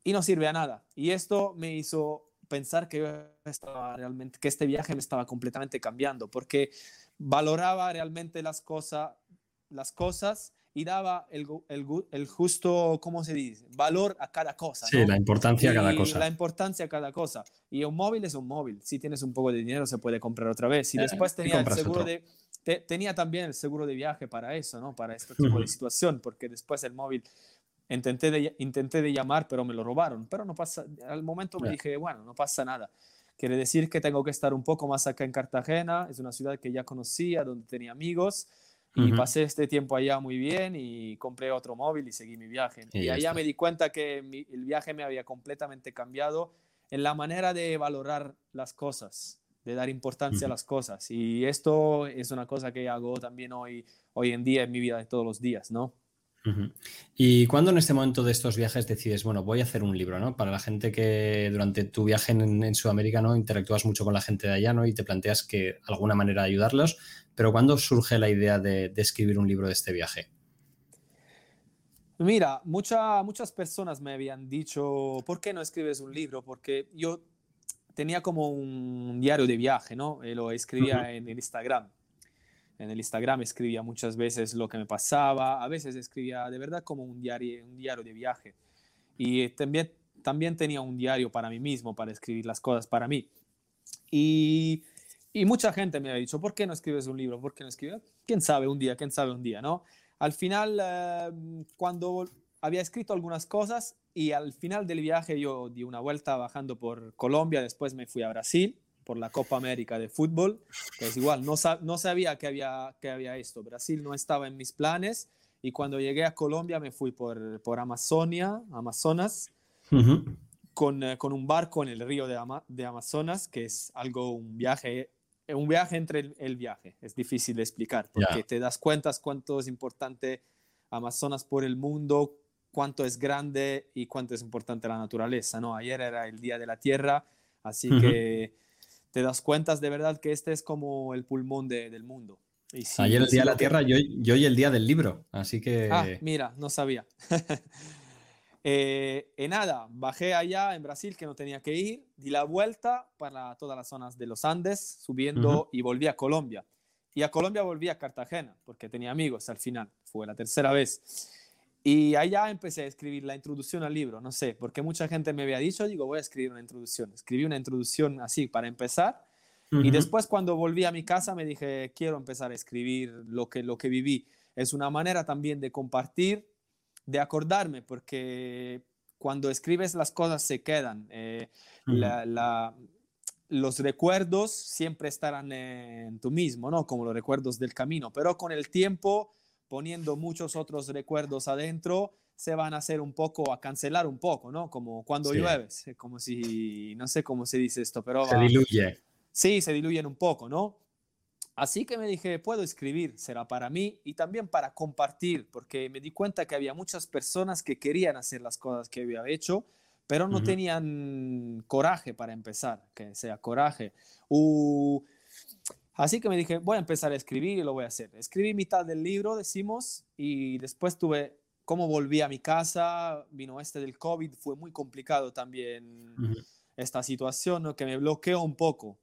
y no sirve a nada. Y esto me hizo pensar que estaba realmente, que este viaje me estaba completamente cambiando, porque valoraba realmente las, cosas las cosas y daba el, el, el, justo, ¿cómo se dice? Valor a cada cosa. Sí, la importancia a cada cosa. La importancia a cada cosa. Y un móvil es un móvil. Si tienes un poco de dinero, se puede comprar otra vez. Y eh, después tenía el seguro de... tenía también el seguro de viaje para eso, ¿no? Para este tipo de situación, porque después el móvil Intenté de, intenté de llamar, pero me lo robaron. Pero no pasa, al momento me dije, bueno, no pasa nada. Quiere decir que tengo que estar un poco más acá en Cartagena. Es una ciudad que ya conocía, donde tenía amigos. Y pasé este tiempo allá muy bien y compré otro móvil y seguí mi viaje. Y, allá me di cuenta que el viaje me había completamente cambiado en la manera de valorar las cosas, de dar importancia a las cosas. Y esto es una cosa que hago también hoy, hoy en día en mi vida de todos los días, ¿no? ¿Y cuándo en este momento de estos viajes decides, bueno, voy a hacer un libro, ¿no? Para la gente que durante tu viaje en, Sudamérica, ¿no? Interactúas mucho con la gente de allá, ¿no? Y te planteas que alguna manera ayudarlos, pero ¿cuándo surge la idea de, escribir un libro de este viaje? Mira, muchas personas me habían dicho, ¿por qué no escribes un libro? Porque yo tenía como un diario de viaje, ¿no? Eh, lo escribía en el Instagram en el Instagram escribía muchas veces lo que me pasaba, a veces escribía de verdad como un diario, un diario de viaje. Y también, también tenía un diario para mí mismo, para escribir las cosas para mí. Y, y mucha gente me ha dicho, ¿por qué no escribes un libro? ¿Por qué no escribes? ¿Quién sabe un día? ¿Quién sabe un día? ¿no? Al final, eh, cuando había escrito algunas cosas y al final del viaje yo di una vuelta bajando por Colombia, después me fui a Brasil por la Copa América de fútbol. Pues igual, no, no sabía que había, que había esto. Brasil no estaba en mis planes y cuando llegué a Colombia me fui por, por Amazonia, Amazonas, con, eh, con, un barco en el río de, de, Amazonas, que es algo, un viaje, un viaje entre el, viaje. Es difícil de explicar porque te das cuenta cuánto es importante Amazonas por el mundo, cuánto es grande y cuánto es importante la naturaleza, ¿no? Ayer era el Día de la Tierra, así que te das cuenta de verdad que este es como el pulmón del mundo. Ayer el Día de la Tierra, yo, yo hoy el Día del Libro, así que... Ah, mira, no sabía. [laughs] eh, nada, bajé allá en Brasil que no tenía que ir, di la vuelta para todas las zonas de los Andes, subiendo y volví a Colombia. Y a Colombia volví a Cartagena, porque tenía amigos al final, fue la tercera vez. Y allá empecé a escribir la introducción al libro, no sé, porque mucha gente me había dicho, digo, voy a escribir una introducción. Escribí una introducción así para empezar. Y después cuando volví a mi casa me dije, quiero empezar a escribir lo que, lo que viví. Es una manera también de compartir, de acordarme, porque cuando escribes las cosas se quedan. Eh, la, los recuerdos siempre estarán en tú mismo, ¿no? Como los recuerdos del camino, pero con el tiempo, poniendo muchos otros recuerdos adentro, se van a hacer un poco, a cancelar un poco, ¿no? Como cuando llueves, como si, no sé cómo se dice esto, pero... Se diluye. Sí, se diluyen un poco, ¿no? Así que me dije, puedo escribir, será para mí y también para compartir, porque me di cuenta que había muchas personas que querían hacer las cosas que había hecho, pero no tenían coraje para empezar, que sea coraje. Así que me dije, voy a empezar a escribir y lo voy a hacer. Escribí mitad del libro, decimos, y después tuve, cómo volví a mi casa, vino este del COVID, fue muy complicado también esta situación, que me bloqueó un poco.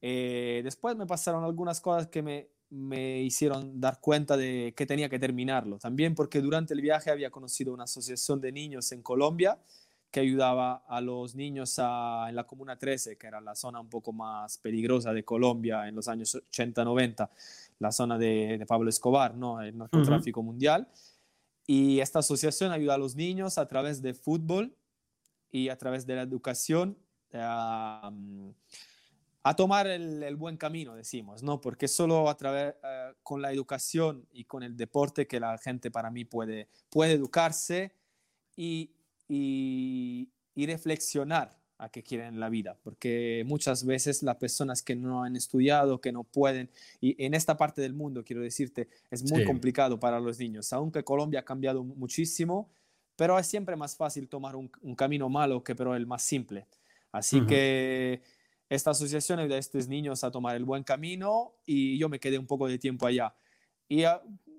Eh, después me pasaron algunas cosas que me, me hicieron dar cuenta de que tenía que terminarlo. También porque durante el viaje había conocido una asociación de niños en Colombia que ayudaba a los niños en la Comuna 13, que era la zona un poco más peligrosa de Colombia en los años 80-90, la zona de, Pablo Escobar, ¿no? el narcotráfico mundial. Y esta asociación ayuda a los niños a través de fútbol y a través de la educación a, a tomar el, buen camino, decimos, ¿no? Porque solo a través, eh, con la educación y con el deporte que la gente para mí puede, puede educarse y y, reflexionar a qué quieren en la vida, porque muchas veces las personas que no han estudiado, que no pueden, y en esta parte del mundo, quiero decirte, es muy complicado para los niños, aunque Colombia ha cambiado muchísimo, pero es siempre más fácil tomar un, camino malo que pero el más simple. Así que esta asociación ayuda a estos niños a tomar el buen camino y yo me quedé un poco de tiempo allá. Y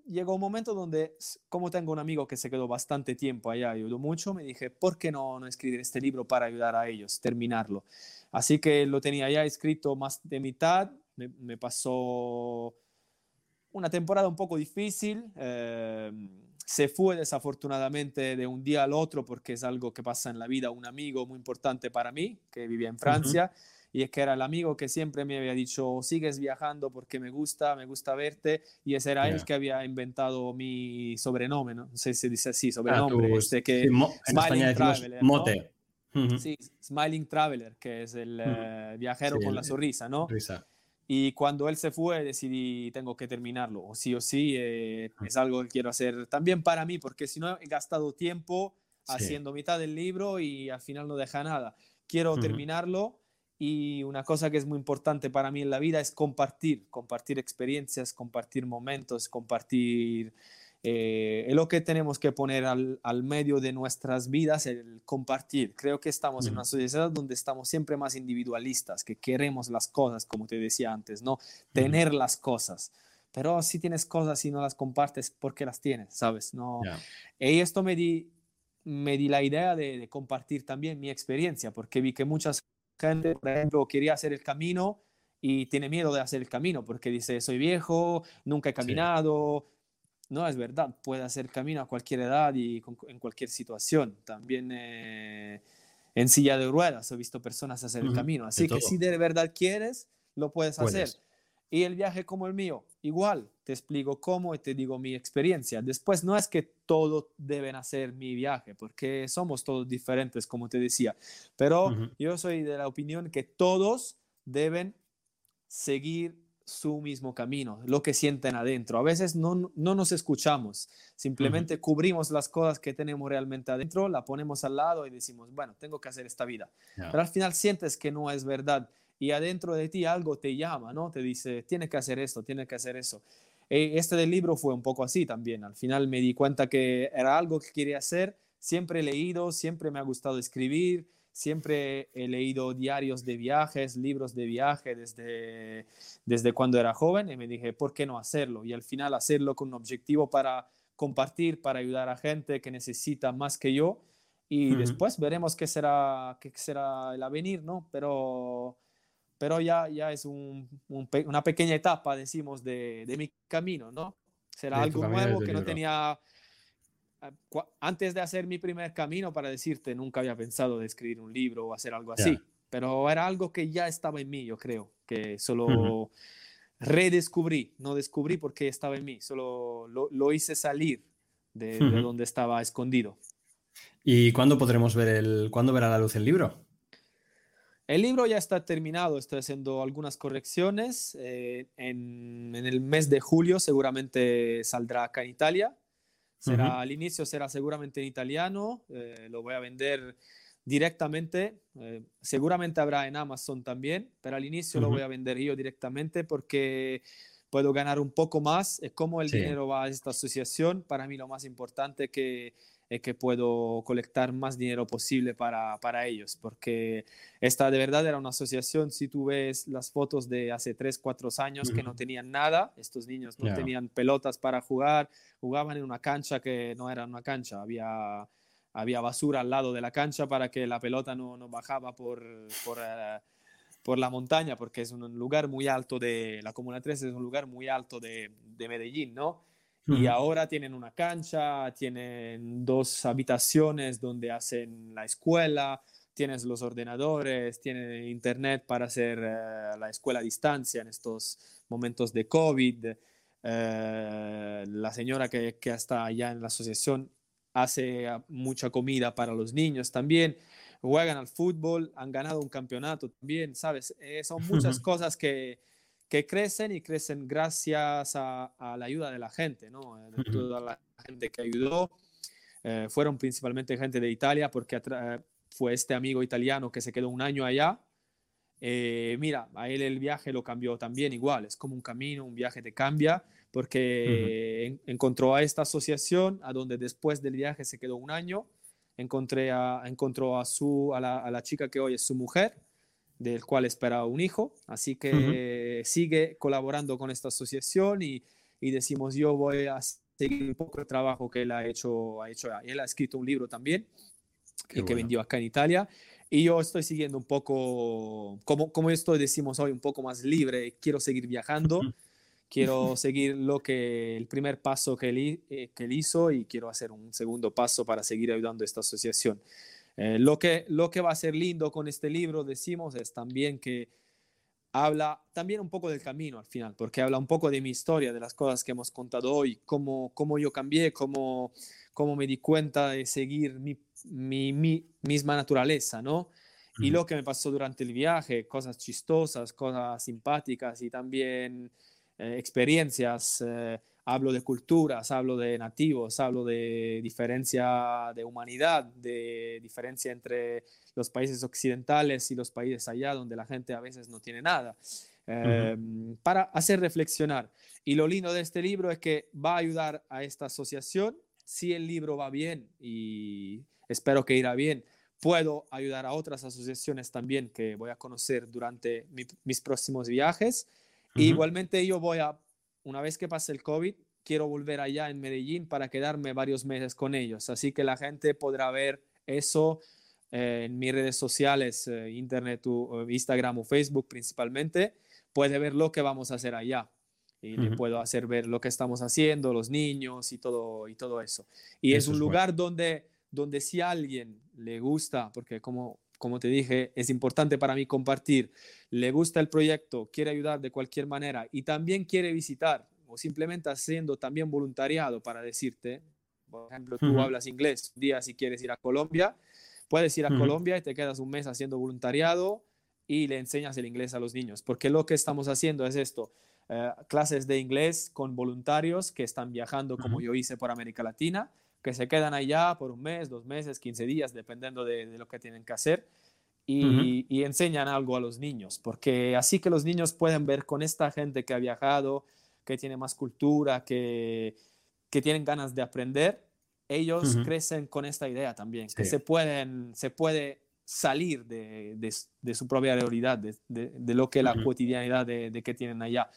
llegó un momento donde, como tengo un amigo que se quedó bastante tiempo allá, ayudó mucho, me dije, ¿por qué no, no escribir este libro para ayudar a ellos, terminarlo? Así que lo tenía ya escrito más de mitad, me, pasó una temporada un poco difícil, eh, se fue desafortunadamente de un día al otro porque es algo que pasa en la vida, un amigo muy importante para mí, que vivía en Francia y es que era el amigo que siempre me había dicho, sigues viajando porque me gusta, me gusta verte, y ese era él que había inventado mi sobrenombre, ¿no? No sé si se dice así, sobrenombre, ah, este que... Smiling Traveler, mote. Sí, Smiling Traveler, que es el eh, viajero con la sonrisa, ¿no? Y cuando él se fue, decidí, tengo que terminarlo, o sí o sí, eh, es algo que quiero hacer también para mí, porque si no he gastado tiempo haciendo mitad del libro y al final no deja nada. Quiero terminarlo y una cosa que es muy importante para mí en la vida es compartir, compartir experiencias, compartir momentos, compartir eh, lo que tenemos que poner al, al, medio de nuestras vidas, el compartir. Creo que estamos en una sociedad donde estamos siempre más individualistas, que queremos las cosas, como te decía antes, ¿no? Tener las cosas. Pero si tienes cosas y no las compartes, ¿por qué las tienes? ¿Sabes? No. Y esto me di, me di la idea de, de compartir también mi experiencia, porque vi que muchas gente, por ejemplo, quería hacer el camino y tiene miedo de hacer el camino porque dice, soy viejo, nunca he caminado. No, es verdad, puede hacer camino a cualquier edad y en cualquier situación. También eh, en silla de ruedas he visto personas hacer el camino. Así que si de verdad quieres, lo puedes, hacer. Y el viaje como el mío, igual, te explico cómo y te digo mi experiencia. Después no es que todos deben hacer mi viaje, porque somos todos diferentes, como te decía, pero yo soy de la opinión que todos deben seguir su mismo camino, lo que sienten adentro. A veces no, no nos escuchamos, simplemente cubrimos las cosas que tenemos realmente adentro, la ponemos al lado y decimos, bueno, tengo que hacer esta vida. Pero al final sientes que no es verdad y adentro de ti algo te llama, ¿no? Te dice, tienes que hacer esto, tienes que hacer eso. eh, este del libro fue un poco así también. Al final me di cuenta que era algo que quería hacer. Siempre he leído, siempre me ha gustado escribir, siempre he leído diarios de viajes, libros de viaje desde, desde cuando era joven y me dije, ¿por qué no hacerlo? Y al final hacerlo con un objetivo para compartir, para ayudar a gente que necesita más que yo. Y después veremos qué será, qué será el avenir, ¿no? Pero pero ya, ya es un, una pequeña etapa, decimos, de, de mi camino, ¿no? Será algo nuevo que no tenía... Ah, antes de hacer mi primer camino, para decirte, nunca había pensado de escribir un libro o hacer algo así, pero era algo que ya estaba en mí, yo creo, que solo redescubrí, no descubrí porque estaba en mí, solo lo, lo hice salir de, de, donde estaba escondido. ¿Y cuándo podremos ver el, cuándo verá la luz el libro? El libro ya está terminado, estoy haciendo algunas correcciones. Eh, en, el mes de julio seguramente saldrá acá en Italia. Será, Al inicio será seguramente en italiano, eh, lo voy a vender directamente. Eh, seguramente habrá en Amazon también, pero al inicio lo voy a vender yo directamente porque puedo ganar un poco más. Como el dinero va a esta asociación, para mí lo más importante es que es que puedo colectar más dinero posible para, para, ellos, porque esta de verdad era una asociación, si tú ves las fotos de hace 3, 4 años que no tenían nada, estos niños no tenían pelotas para jugar, jugaban en una cancha que no era una cancha, había, había basura al lado de la cancha para que la pelota no, no bajaba por... por eh, por la montaña, porque es un lugar muy alto de, la Comuna 3 es un lugar muy alto de, de Medellín, ¿no? Y ahora tienen una cancha, tienen dos habitaciones donde hacen la escuela, tienes los ordenadores, tienen internet para hacer eh, la escuela a distancia en estos momentos de COVID. Eh, la señora que, que está allá en la asociación hace mucha comida para los niños también. Juegan al fútbol, han ganado un campeonato también, ¿sabes? Eh, son muchas cosas que, que crecen y crecen gracias a, la ayuda de la gente, ¿no? De toda la gente que ayudó. Eh, fueron principalmente gente de Italia porque fue este amigo italiano que se quedó un año allá. Eh, mira, a él el viaje lo cambió también igual, es como un camino, un viaje te cambia porque encontró a esta asociación a donde después del viaje se quedó un año, encontré a, encontró a, su, a la, a la chica que hoy es su mujer del cual espera un hijo. Así que sigue colaborando con esta asociación y, y, decimos, yo voy a seguir un poco el trabajo que él ha hecho. Ha hecho él ha escrito un libro también que, que vendió acá en Italia. Y yo estoy siguiendo un poco, como, como esto decimos hoy, un poco más libre. Quiero seguir viajando. Quiero seguir lo que el primer paso que él, eh, que él hizo y quiero hacer un segundo paso para seguir ayudando a esta asociación. Eh, lo, que, lo que va a ser lindo con este libro, decimos, es también que habla también un poco del camino al final, porque habla un poco de mi historia, de las cosas que hemos contado hoy, cómo, cómo yo cambié, cómo, cómo me di cuenta de seguir mi, mi, misma naturaleza, ¿no? Y lo que me pasó durante el viaje, cosas chistosas, cosas simpáticas y también eh, experiencias. Eh, hablo de culturas, hablo de nativos, hablo de diferencia de humanidad, de diferencia entre los países occidentales y los países allá donde la gente a veces no tiene nada, em, para hacer reflexionar. Y lo lindo de este libro es que va a ayudar a esta asociación. Si el libro va bien y espero que irá bien, puedo ayudar a otras asociaciones también que voy a conocer durante mis próximos viajes. Igualmente yo voy a una vez que pase el COVID, quiero volver allá en Medellín para quedarme varios meses con ellos. Así que la gente podrá ver eso eh, en mis redes sociales, eh, Internet, Instagram o Facebook principalmente. Puede ver lo que vamos a hacer allá y le puedo hacer ver lo que estamos haciendo, los niños y todo, y todo eso. Y es un lugar donde, donde si a alguien le gusta, porque como, como te dije, es importante para mí compartir, le gusta el proyecto, quiere ayudar de cualquier manera y también quiere visitar o simplemente haciendo también voluntariado para decirte, por ejemplo, tú hablas inglés, un día si quieres ir a Colombia, puedes ir a Colombia y te quedas un mes haciendo voluntariado y le enseñas el inglés a los niños, porque lo que estamos haciendo es esto, eh, clases de inglés con voluntarios que están viajando como yo hice por América Latina, que se quedan allá por un mes, dos meses, 15 días, dependiendo de, lo que tienen que hacer. Y, enseñan algo a los niños, porque así que los niños pueden ver con esta gente que ha viajado, que tienen más cultura, que, que tienen ganas de aprender, ellos crecen con esta idea también, que se, pueden, se puede salir de, de, su propia realidad, de, de, lo que es la cotidianidad de, que tienen allá.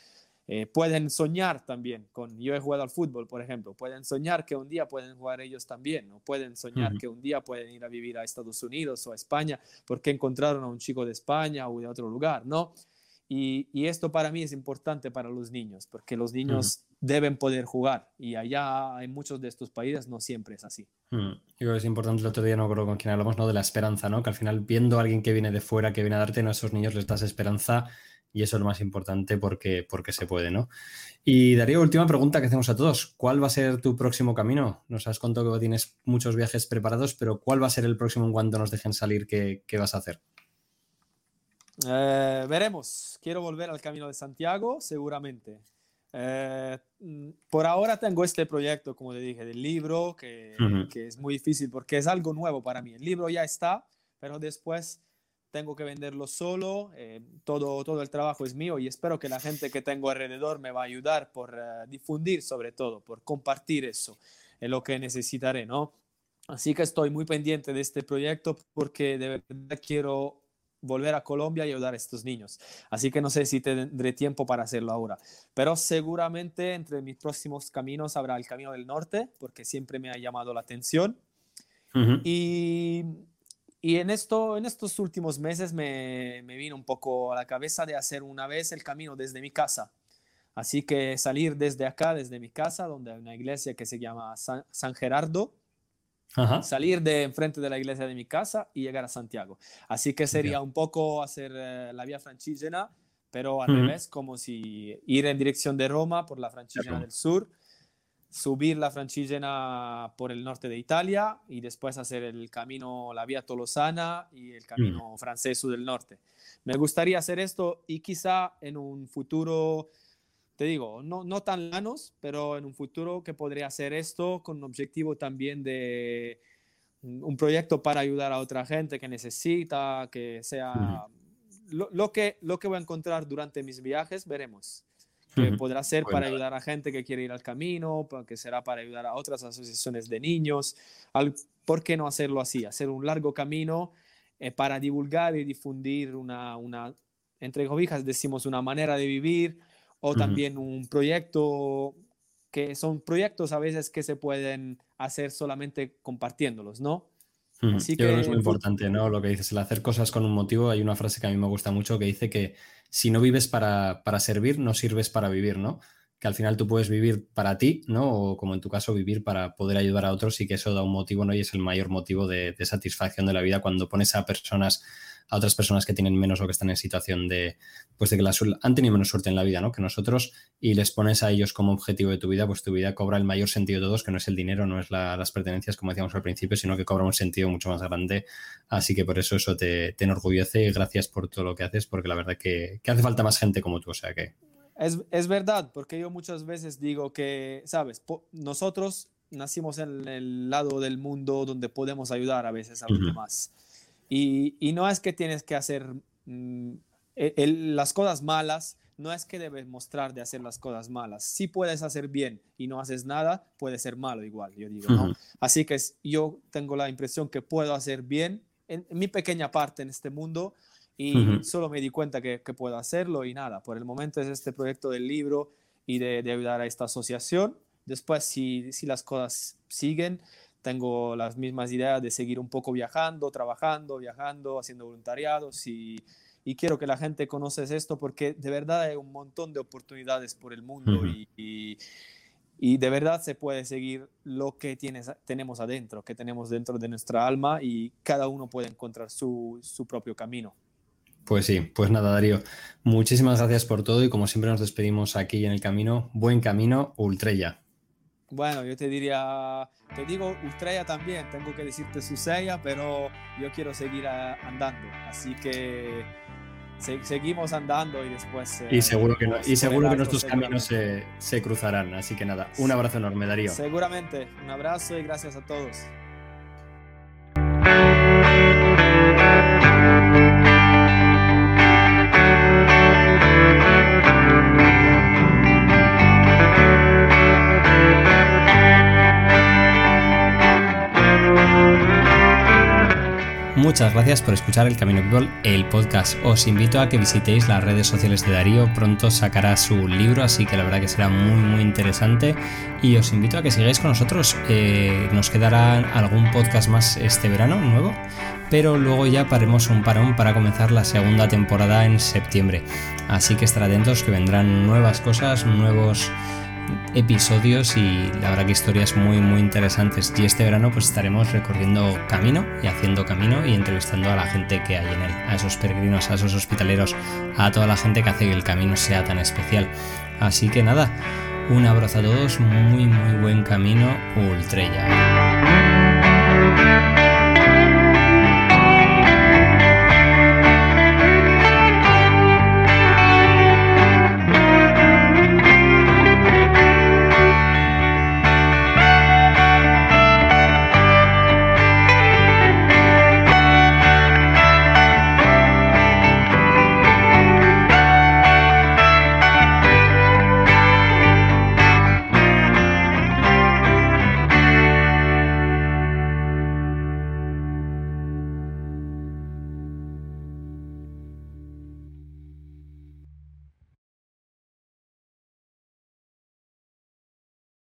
Eh, pueden soñar también con, yo he jugado al fútbol, por ejemplo, pueden soñar que un día pueden jugar ellos también, o pueden soñar que un día pueden ir a vivir a Estados Unidos o a España porque encontraron a un chico de España o de otro lugar, ¿no? Y, y esto para mí es importante para los niños, porque los niños deben poder jugar y allá en muchos de estos países no siempre es así. Yo creo que es importante, el otro día no creo con quién hablamos, ¿no? De la esperanza, ¿no? Que al final viendo a alguien que viene de fuera, que viene a darte, a esos niños les das esperanza y eso es lo más importante porque, porque se puede, ¿no? Y Darío, última pregunta que hacemos a todos. ¿Cuál va a ser tu próximo camino? Nos has contado que tienes muchos viajes preparados, pero ¿cuál va a ser el próximo en cuanto nos dejen salir? ¿Qué, qué vas a hacer? Eh, veremos. Quiero volver al Camino de Santiago, seguramente. Eh, por ahora tengo este proyecto, como te dije, del libro, que, que, es muy difícil porque es algo nuevo para mí. El libro ya está, pero después tengo que venderlo solo, eh, todo, todo el trabajo es mío y espero que la gente que tengo alrededor me va a ayudar por eh, difundir sobre todo, por compartir eso, en lo que necesitaré, ¿no? Así que estoy muy pendiente de este proyecto porque de verdad quiero volver a Colombia y ayudar a estos niños. Así que no sé si tendré tiempo para hacerlo ahora, pero seguramente entre mis próximos caminos habrá el Camino del Norte, porque siempre me ha llamado la atención. Y y en, esto, en estos últimos meses me, me vino un poco a la cabeza de hacer una vez el camino desde mi casa. Así que salir desde acá, desde mi casa, donde hay una iglesia que se llama San, Gerardo, salir de enfrente de la iglesia de mi casa y llegar a Santiago. Así que sería un poco hacer eh, la vía francígena, pero al revés, como si ir en dirección de Roma por la francígena del sur subir la Francigena por el norte de Italia y después hacer el camino, la vía tolosana y el camino mm. francés del norte. Me gustaría hacer esto y quizá en un futuro, te digo, no, no tan lanos, pero en un futuro que podría hacer esto con un objetivo también de un proyecto para ayudar a otra gente que necesita, que sea lo, lo, que, lo que voy a encontrar durante mis viajes, veremos que podrá ser para ayudar a gente que quiere ir al camino, que será para ayudar a otras asociaciones de niños. ¿Por qué no hacerlo así? Hacer un largo camino eh, para divulgar y difundir una, una, entre cobijas decimos, una manera de vivir o también un proyecto que son proyectos a veces que se pueden hacer solamente compartiéndolos, ¿no? Así que, es muy importante, ¿no? Lo que dices, el hacer cosas con un motivo. Hay una frase que a mí me gusta mucho que dice que si no vives para, servir, no sirves para vivir, ¿no? Que al final tú puedes vivir para ti, ¿no? O como en tu caso, vivir para poder ayudar a otros y que eso da un motivo, ¿no? Y es el mayor motivo de, satisfacción de la vida cuando pones a personas, a otras personas que tienen menos o que están en situación de, pues de que la, han tenido menos suerte en la vida, ¿no? Que nosotros y les pones a ellos como objetivo de tu vida, pues tu vida cobra el mayor sentido de todos, que no es el dinero, no es las pertenencias, como decíamos al principio, sino que cobra un sentido mucho más grande. Así que por eso eso te, te enorgullece y gracias por todo lo que haces, porque la verdad que, que hace falta más gente como tú, o sea que... Es, es verdad, porque yo muchas veces digo que, sabes, nosotros nacimos en el lado del mundo donde podemos ayudar a veces a los demás. Y, y, no es que tienes que hacer mm, las cosas malas, no es que debes mostrar de hacer las cosas malas. Si puedes hacer bien y no haces nada, puede ser malo igual, yo digo, ¿no? Así que yo tengo la impresión que puedo hacer bien en, mi pequeña parte en este mundo y solo me di cuenta que, que, puedo hacerlo y nada, por el momento es este proyecto del libro y de, de ayudar a esta asociación. Después, si, si, las cosas siguen, tengo las mismas ideas de seguir un poco viajando, trabajando, viajando, haciendo voluntariados y, y quiero que la gente conozca esto porque de verdad hay un montón de oportunidades por el mundo y, y, de verdad se puede seguir lo que tienes, tenemos adentro, que tenemos dentro de nuestra alma y cada uno puede encontrar su, su propio camino. Pues sí, pues nada, Darío. Muchísimas gracias por todo y como siempre nos despedimos aquí en el camino. Buen camino, Ultrella. Bueno, yo te diría, te digo Ultrella también, tengo que decirte Susella, pero yo quiero seguir andando. Así que seguimos andando y después... y seguro que, y seguro que nuestros caminos se, se cruzarán. Así que nada, un abrazo enorme, Darío. Seguramente, un abrazo y gracias a todos. Muchas gracias por escuchar el Camino People, el podcast. Os invito a que visitéis las redes sociales de Darío. Pronto sacará su libro, así que la verdad que será muy, muy interesante. Y os invito a que sigáis con nosotros. Eh, nos quedará algún podcast más este verano nuevo, pero luego ya paremos un parón para comenzar la segunda temporada en septiembre. Así que estar atentos que vendrán nuevas cosas, nuevos episodios y la verdad que historias muy muy interesantes y este verano pues estaremos recorriendo camino y haciendo camino y entrevistando a la gente que hay en él, a esos peregrinos, a esos hospitaleros, a toda la gente que hace que el camino sea tan especial. Así que nada, un abrazo a todos, muy muy buen camino, Ultrella.